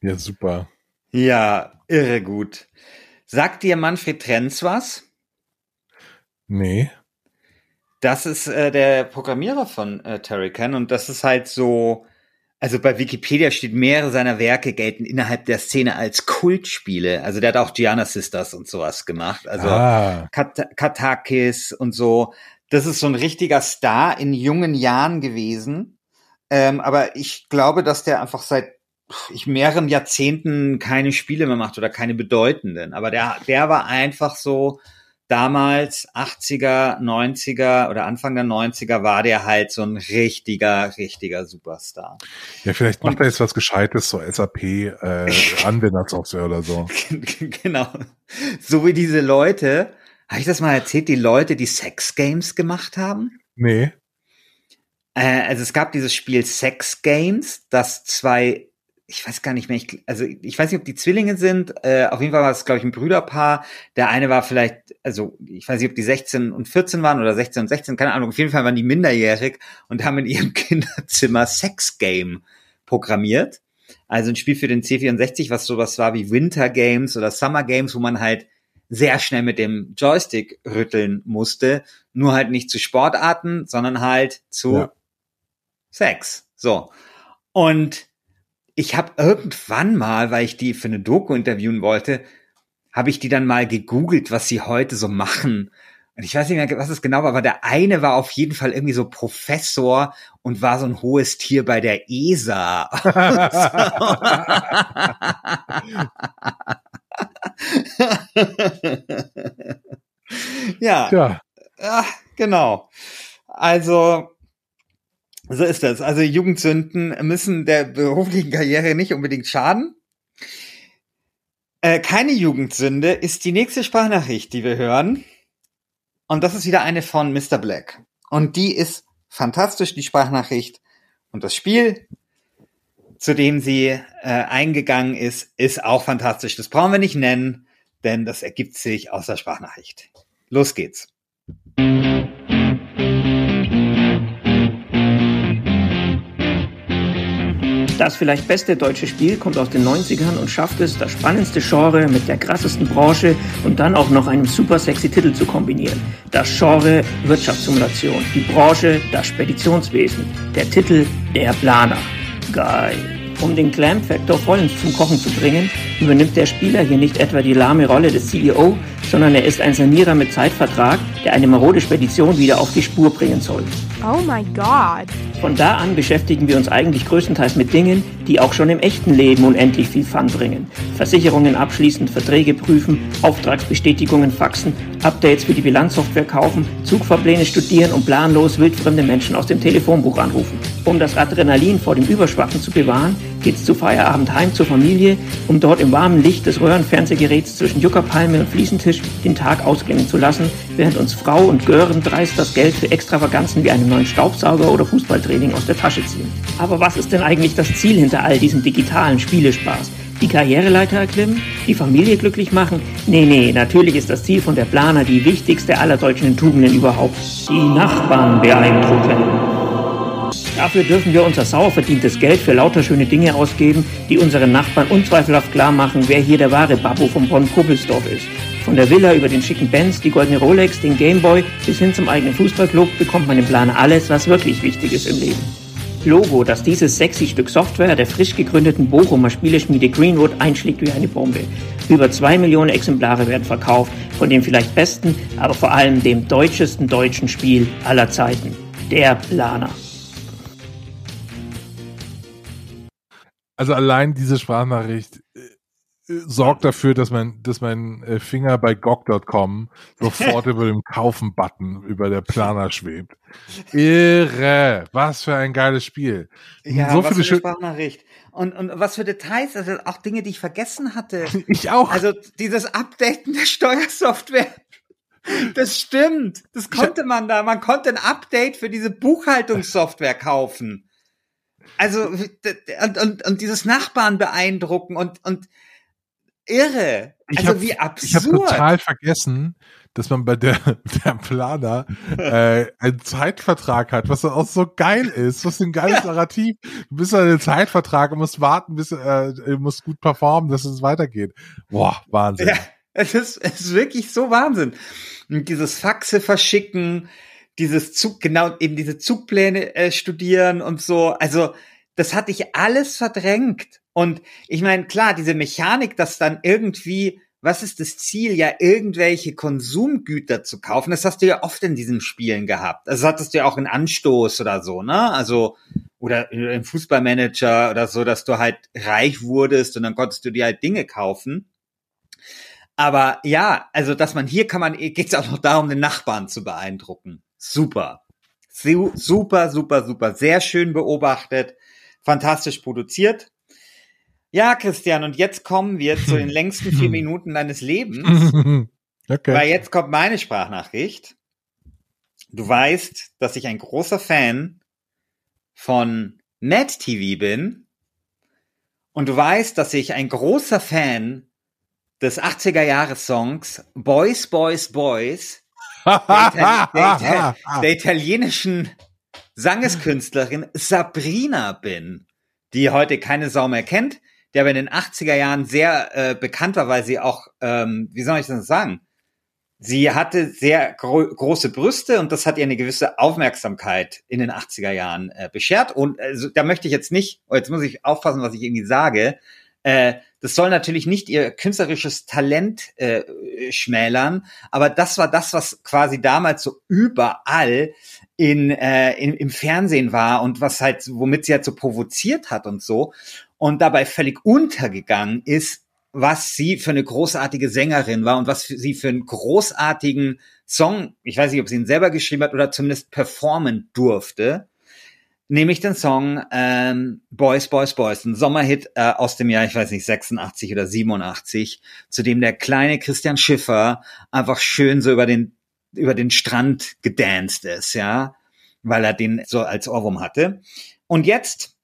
Ja, super. Ja, irre gut. Sagt dir Manfred Trenz was? Nee. Das ist äh, der Programmierer von äh, Terrican und das ist halt so, also bei Wikipedia steht, mehrere seiner Werke gelten innerhalb der Szene als Kultspiele. Also der hat auch Gianna Sisters und sowas gemacht. Also Ah. Kat Katakis und so. Das ist so ein richtiger Star in jungen Jahren gewesen. Ähm, aber ich glaube, dass der einfach seit ich mehreren Jahrzehnten keine Spiele mehr macht oder keine bedeutenden. Aber der, der war einfach so damals 80er, 90er oder Anfang der 90er war der halt so ein richtiger, richtiger Superstar. Ja, vielleicht macht er jetzt was Gescheites, so SAP, äh, Anwendersoftware oder so. genau. So wie diese Leute, habe ich das mal erzählt, die Leute, die Sex Games gemacht haben? Nee. Äh, also es gab dieses Spiel Sex Games, das zwei, ich weiß gar nicht mehr, ich, also ich weiß nicht, ob die Zwillinge sind, äh, auf jeden Fall war es, glaube ich, ein Brüderpaar. Der eine war vielleicht, also ich weiß nicht, ob die 16 und 14 waren oder 16 und 16, keine Ahnung, auf jeden Fall waren die minderjährig und haben in ihrem Kinderzimmer Sex Game programmiert. Also ein Spiel für den C64, was sowas war wie Winter Games oder Summer Games, wo man halt sehr schnell mit dem Joystick rütteln musste. Nur halt nicht zu Sportarten, sondern halt zu Ja. Sex. So. Und ich habe irgendwann mal, weil ich die für eine Doku interviewen wollte, habe ich die dann mal gegoogelt, was sie heute so machen. Und ich weiß nicht mehr, was es genau war, aber der eine war auf jeden Fall irgendwie so Professor und war so ein hohes Tier bei der ESA. ja. Ja. Ja, genau. Also So ist das. Also Jugendsünden müssen der beruflichen Karriere nicht unbedingt schaden. Äh, keine Jugendsünde ist die nächste Sprachnachricht, die wir hören. Und das ist wieder eine von Mr. Black. Und die ist fantastisch, die Sprachnachricht. Und das Spiel, zu dem sie äh, eingegangen ist, ist auch fantastisch. Das brauchen wir nicht nennen, denn das ergibt sich aus der Sprachnachricht. Los geht's. Das vielleicht beste deutsche Spiel kommt aus den 90ern und schafft es, das spannendste Genre mit der krassesten Branche und dann auch noch einem super sexy Titel zu kombinieren. Das Genre Wirtschaftssimulation, die Branche das Speditionswesen, der Titel der Planer. Geil. Um den Clam-Faktor vollends zum Kochen zu bringen, übernimmt der Spieler hier nicht etwa die lahme Rolle des CEO, sondern er ist ein Sanierer mit Zeitvertrag, der eine marode Spedition wieder auf die Spur bringen soll. Oh my god. Von da an beschäftigen wir uns eigentlich größtenteils mit Dingen, die auch schon im echten Leben unendlich viel Fun bringen. Versicherungen abschließen, Verträge prüfen, Auftragsbestätigungen faxen, Updates für die Bilanzsoftware kaufen, Zugfahrpläne studieren und planlos wildfremde Menschen aus dem Telefonbuch anrufen. Um das Adrenalin vor dem Überschwachen zu bewahren, geht's zu Feierabend heim zur Familie, um dort im warmen Licht des Röhrenfernsehgeräts zwischen Juckerpalme und Fliesentisch den Tag ausklingen zu lassen, während uns Frau und Gören dreist das Geld für Extravaganzen wie einen neuen Staubsauger oder Fußballtraining aus der Tasche ziehen. Aber was ist denn eigentlich das Ziel hinter all diesem digitalen Spielespaß? Die Karriereleiter erklimmen? Die Familie glücklich machen? Nee, nee, natürlich ist das Ziel von der Planer die wichtigste aller deutschen Tugenden überhaupt. Die Nachbarn beeindrucken. Dafür dürfen wir unser sauer verdientes Geld für lauter schöne Dinge ausgeben, die unseren Nachbarn unzweifelhaft klar machen, wer hier der wahre Babbo von Bonn-Kuppelsdorf ist. Von der Villa über den schicken Benz, die goldene Rolex, den Gameboy bis hin zum eigenen Fußballclub bekommt man im Planer alles, was wirklich wichtig ist im Leben. Logo, dass dieses sexy Stück Software der frisch gegründeten Bochumer Spieleschmiede Greenwood einschlägt wie eine Bombe. Über zwei Millionen Exemplare werden verkauft von dem vielleicht besten, aber vor allem dem deutschesten deutschen Spiel aller Zeiten. Der Planer. Also allein diese Sprachnachricht äh, sorgt dafür, dass mein, dass mein äh, Finger bei GOG.com sofort über dem Kaufen-Button über der Planer schwebt. Irre! Was für ein geiles Spiel. Ja, so was viele für eine Sprachnachricht. Und, und was für Details, also auch Dinge, die ich vergessen hatte. Ich auch. Also dieses Updaten der Steuersoftware. Das stimmt. Das konnte man da. Man konnte ein Update für diese Buchhaltungssoftware kaufen. Also, und, und, und dieses Nachbarn beeindrucken und, und irre. Ich Also hab, wie Ich habe absurd. total vergessen, dass man bei der, der Planer äh, einen Zeitvertrag hat, was auch so geil ist. Was für ein geiles Narrativ. Du bist an den Zeitvertrag und musst warten, bis äh, du musst gut performen, dass es weitergeht. Boah, Wahnsinn. Ja, es ist, es ist wirklich so Wahnsinn. Und dieses Faxe verschicken, dieses Zug, genau, eben diese Zugpläne äh, studieren und so. Also, das hatte ich alles verdrängt. Und ich meine, klar, diese Mechanik, dass dann irgendwie, was ist das Ziel, ja, irgendwelche Konsumgüter zu kaufen, das hast du ja oft in diesen Spielen gehabt. Also, hattest du ja auch in Anstoß oder so, ne? Also, oder im Fußballmanager oder so, dass du halt reich wurdest und dann konntest du dir halt Dinge kaufen. Aber ja, also dass man hier kann man, geht es auch noch darum, den Nachbarn zu beeindrucken. Super. Su super, super, super. Sehr schön beobachtet. Fantastisch produziert. Ja, Christian, und jetzt kommen wir zu den längsten vier Minuten deines Lebens. okay. Weil jetzt kommt meine Sprachnachricht. Du weißt, dass ich ein großer Fan von Net TV bin. Und du weißt, dass ich ein großer Fan des 80er Jahre Songs Boys, Boys, Boys der, Itali der, Ita der italienischen Sangeskünstlerin Sabrina bin, die heute keine Sau mehr kennt, die aber in den 80er Jahren sehr äh, bekannt war, weil sie auch, ähm, wie soll ich das sagen? Sie hatte sehr gro große Brüste und das hat ihr eine gewisse Aufmerksamkeit in den 80er Jahren äh, beschert. Und also, da möchte ich jetzt nicht, oh, jetzt muss ich aufpassen, was ich irgendwie sage. Äh, das soll natürlich nicht ihr künstlerisches Talent äh, schmälern, aber das war das, was quasi damals so überall in, äh, in, im Fernsehen war und was halt, womit sie halt so provoziert hat und so. Und dabei völlig untergegangen ist, was sie für eine großartige Sängerin war und was für sie für einen großartigen Song, ich weiß nicht, ob sie ihn selber geschrieben hat oder zumindest performen durfte. nehme ich den Song ähm, Boys, Boys, Boys, ein Sommerhit äh, aus dem Jahr, ich weiß nicht, 86 oder 87, zu dem der kleine Christian Schiffer einfach schön so über den über den Strand gedanced ist, ja, weil er den so als Ohrwurm hatte. Und jetzt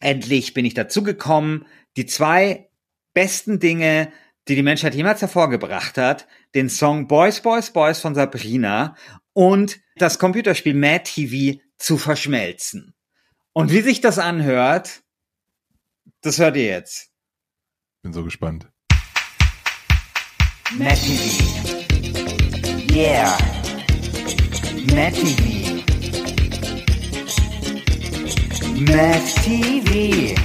endlich bin ich dazu gekommen, die zwei besten Dinge, die die Menschheit jemals hervorgebracht hat, den Song Boys, Boys, Boys von Sabrina und das Computerspiel Mad TV zu verschmelzen. Und wie sich das anhört, das hört ihr jetzt. Bin so gespannt. Mad TV. Yeah. Mad TV. Mad TV.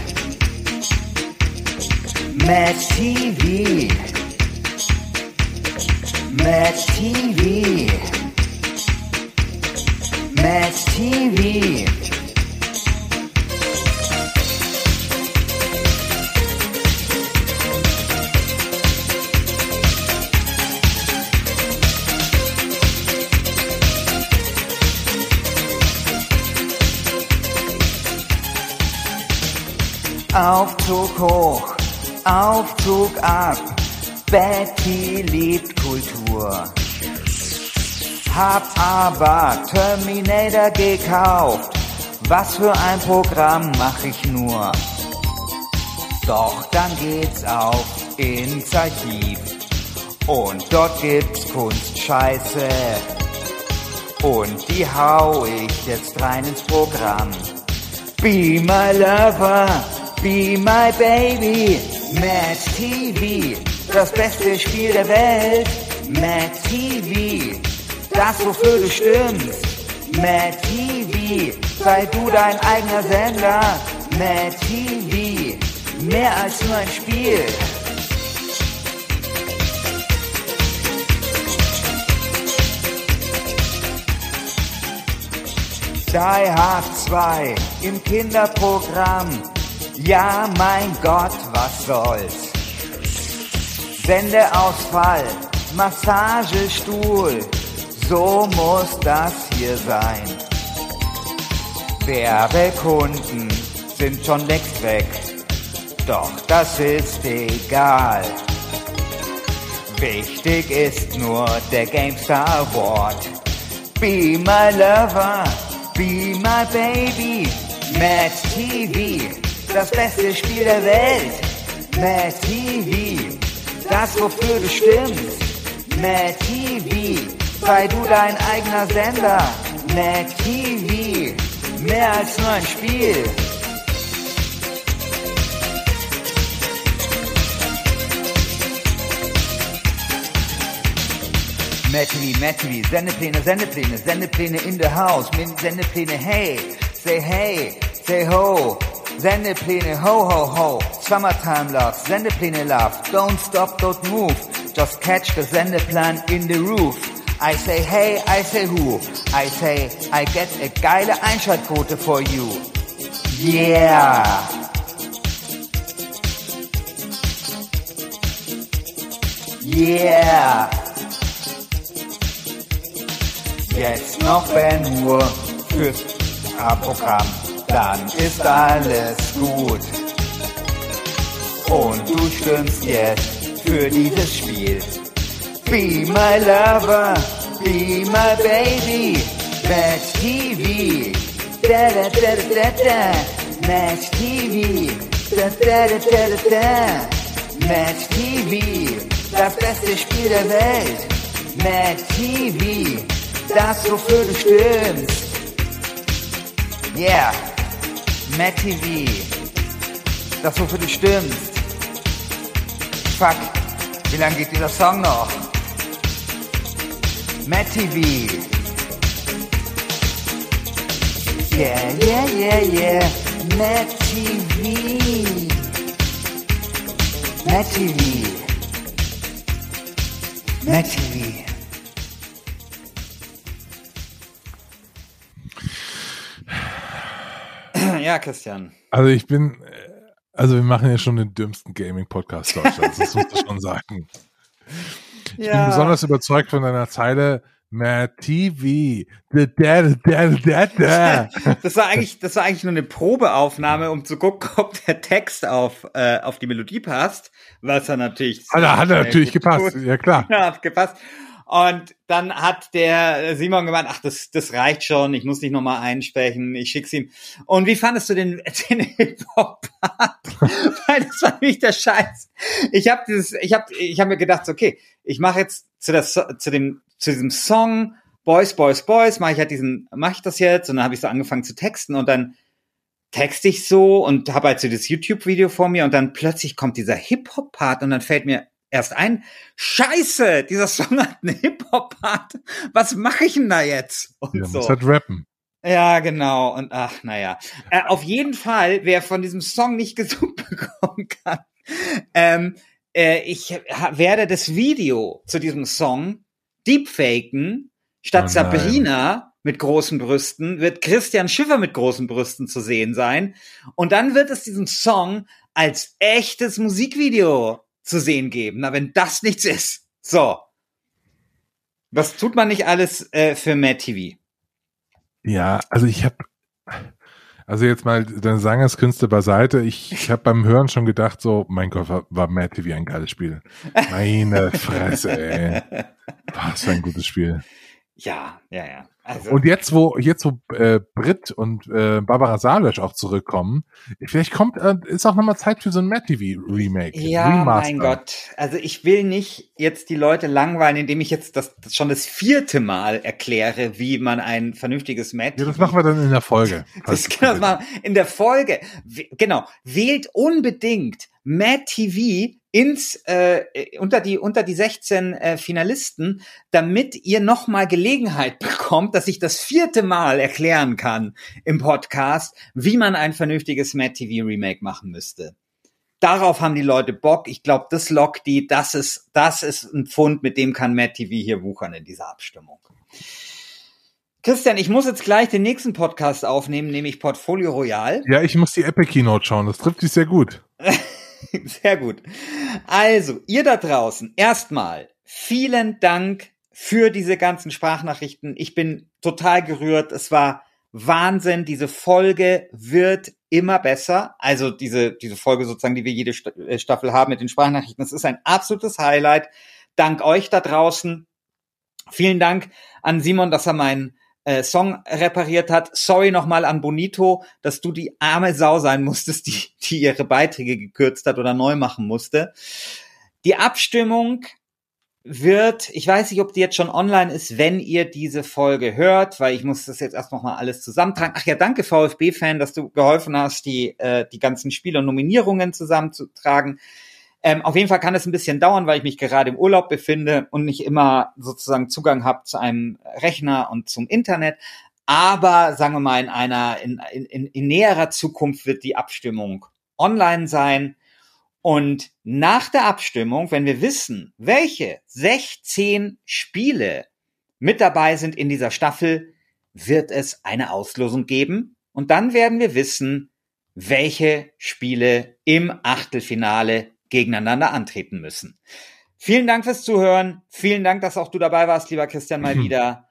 Mad TV. Mad TV. Mad TV. Aufzug hoch, Aufzug ab. Betty liebt Kultur. Hab aber Terminator gekauft. Was für ein Programm mach ich nur? Doch dann geht's auf ins Archiv. Und dort gibt's Kunstscheiße. Und die hau ich jetzt rein ins Programm. Be my lover, be my baby. Mad TV, das beste Spiel der Welt. Mad TV, das wofür du stimmst. Mad TV, sei du dein eigener Sender. Mad TV, mehr als nur ein Spiel. Die Hard 2 im Kinderprogramm. Ja, mein Gott, was soll's? Sendeausfall, Massagestuhl, so muss das hier sein. Werbekunden sind schon längst weg, doch das ist egal. Wichtig ist nur der GameStar Award. Be my lover, be my baby. Mad TV, das beste Spiel der Welt. Mad TV, das wofür du stimmst. Mad TV, sei du dein eigener Sender. Mad TV, mehr als nur ein Spiel. Mad TV, Sendepläne, Sendepläne, Sendepläne in the house, min Sendepläne, hey, say hey, say ho, Sendepläne, ho ho ho, summertime love, Sendepläne love, don't stop, don't move, just catch the Sendeplan in the roof. I say hey, I say who, I say I get a geile Einschaltquote for you. Yeah. Yeah. Jetzt noch Ben Hur fürs A-Programm, dann ist alles gut. Und du stimmst jetzt für dieses Spiel. Be my lover, be my baby, Match TV. Da da da da da Match TV. Da da da da da da, Match TV. Das beste Spiel der Welt, Match TV das, wofür du stimmst. Yeah, Matt TV, das, wofür du stimmst. Fuck, wie lange geht dieser Song noch? Matt TV. Yeah, yeah, yeah, yeah, Matt TV. Matt TV. Matt TV. Ja, Christian. Also ich bin, äh, also wir machen ja schon den dümmsten Gaming-Podcast Deutschlands, das muss ich schon sagen. Ich Ja. bin besonders überzeugt von deiner Zeile, Matt TV. Da, da, da, da, da. Das war eigentlich, das war eigentlich nur eine Probeaufnahme, um zu gucken, ob der Text auf, äh, auf die Melodie passt, was er natürlich. Ah, da hat er natürlich gut gepasst. tut. Ja, klar. Ja, hat gepasst. Und dann hat der Simon gemeint, ach, das, das reicht schon, ich muss nicht nochmal einsprechen, ich schick's ihm. Und wie fandest du den, den Hip-Hop-Part? Weil das war nämlich der Scheiß. Ich habe dieses, ich habe ich hab mir gedacht, okay, ich mache jetzt zu, So- zu, dem, zu diesem Song Boys, Boys, Boys, mache ich halt diesen, mache ich das jetzt? Und dann habe ich so angefangen zu texten und dann texte ich so und habe halt so das YouTube-Video vor mir und dann plötzlich kommt dieser Hip-Hop-Part und dann fällt mir erst ein, scheiße, dieser Song hat einen Hip-Hop-Part, was mache ich denn da jetzt? Und Ja, so. halt rappen. Ja, genau. Und ach, naja. Äh, auf jeden Fall, wer von diesem Song nicht gesungen bekommen kann, ähm, äh, ich werde das Video zu diesem Song deepfaken. Statt Oh. Sabrina mit großen Brüsten wird Christian Schiffer mit großen Brüsten zu sehen sein. Und dann wird es diesen Song als echtes Musikvideo zu sehen geben. Na, wenn das nichts ist. So. Was tut man nicht alles äh, für Mad TV? Ja, also ich habe, also jetzt mal deine Sangerskünste beiseite. Ich, ich habe beim Hören schon gedacht, so, mein Gott, war, war Mad TV ein geiles Spiel. Meine Fresse, ey. Was für ein gutes Spiel. Ja, ja, ja. Also, Und jetzt, wo jetzt wo äh, Britt und äh, Barbara Salisch auch zurückkommen, vielleicht kommt äh, ist auch nochmal Zeit für so ein Mad TV Remake. Ja, Remaster. mein Gott. Also ich will nicht jetzt die Leute langweilen, indem ich jetzt das, das schon das vierte Mal erkläre, wie man ein vernünftiges Match. Ja, das machen wir dann in der Folge. Das kann das machen. In der Folge. Genau. Wählt unbedingt Mad TV ins äh, unter die unter die 16 äh, Finalisten, damit ihr noch mal Gelegenheit bekommt, dass ich das vierte Mal erklären kann im Podcast, wie man ein vernünftiges Mad TV Remake machen müsste. Darauf haben die Leute Bock. Ich glaube, das lockt die. Das ist das ist ein Pfund, mit dem kann Mad TV hier wuchern in dieser Abstimmung. Christian, ich muss jetzt gleich den nächsten Podcast aufnehmen, nämlich Portfolio Royal. Ja, ich muss die Epic Keynote schauen. Das trifft sich sehr gut. Sehr gut. Also, ihr da draußen, erstmal vielen Dank für diese ganzen Sprachnachrichten. Ich bin total gerührt. Es war Wahnsinn. Diese Folge wird immer besser. Also diese, diese Folge sozusagen, die wir jede äh, Staffel haben mit den Sprachnachrichten. Das ist ein absolutes Highlight. Dank euch da draußen. Vielen Dank an Simon, dass er meinen äh, Song repariert hat. Sorry nochmal an Bonito, dass du die arme Sau sein musstest, die, die ihre Beiträge gekürzt hat oder neu machen musste. Die Abstimmung wird, ich weiß nicht, ob die jetzt schon online ist, wenn ihr diese Folge hört, weil ich muss das jetzt erst noch mal alles zusammentragen. Ach ja, danke VfB-Fan, dass du geholfen hast, die, äh, die ganzen Spiele und Nominierungen zusammenzutragen. Ähm, auf jeden Fall kann es ein bisschen dauern, weil ich mich gerade im Urlaub befinde und nicht immer sozusagen Zugang habe zu einem Rechner und zum Internet. Aber sagen wir mal, in einer, in, in, in näherer Zukunft wird die Abstimmung online sein. Und nach der Abstimmung, wenn wir wissen, welche 16 Spiele mit dabei sind in dieser Staffel, wird es eine Auslosung geben. Und dann werden wir wissen, welche Spiele im Achtelfinale gegeneinander antreten müssen. Vielen Dank fürs Zuhören. Vielen Dank, dass auch du dabei warst, lieber Christian, mal wieder.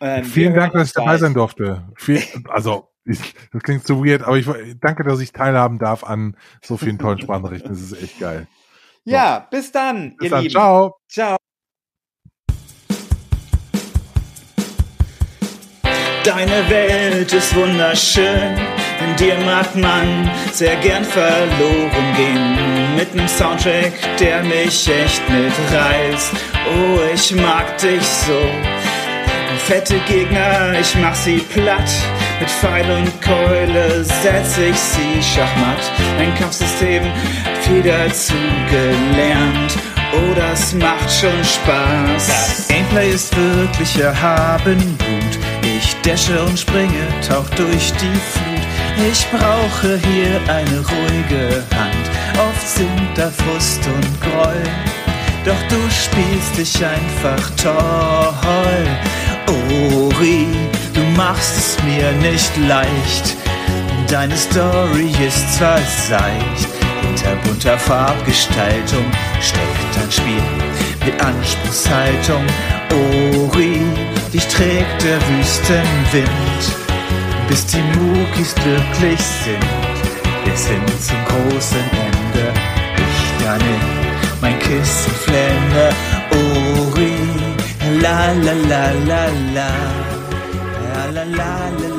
Ähm, Vielen Dank, dass ich dabei sein durfte. Viel, also, ich, das klingt so weird, aber ich danke, dass ich teilhaben darf an so vielen tollen Sprachnachrichten. Das ist echt geil. Ja, bis dann, Bis ihr dann. Lieben. Ciao. Ciao. Deine Welt ist wunderschön, in dir mag man sehr gern verloren gehen. Mit nem Soundtrack, der mich echt mitreißt. Oh, ich mag dich so. Fette Gegner, ich mach sie platt. Mit Pfeil und Keule setz ich sie schachmatt. Ein Kampfsystem, viel dazu gelernt. Oh, das macht schon Spaß. Gameplay ist wirklich erhaben gut. Ich dasche und springe, tauch durch die Flut. Ich brauche hier eine ruhige Hand. Oft sind da Frust und Groll. Doch du spielst dich einfach toll. Ori, du machst es mir nicht leicht. Deine Story ist zwar seicht, hinter bunter Farbgestaltung steckt ein Spiel mit Anspruchshaltung. Ori, dich trägt der Wüstenwind, bis die Mukis glücklich sind, bis hin zum großen Ende. Ich dann in mein Kissen flenne, Ori, la la la la la, la la la la.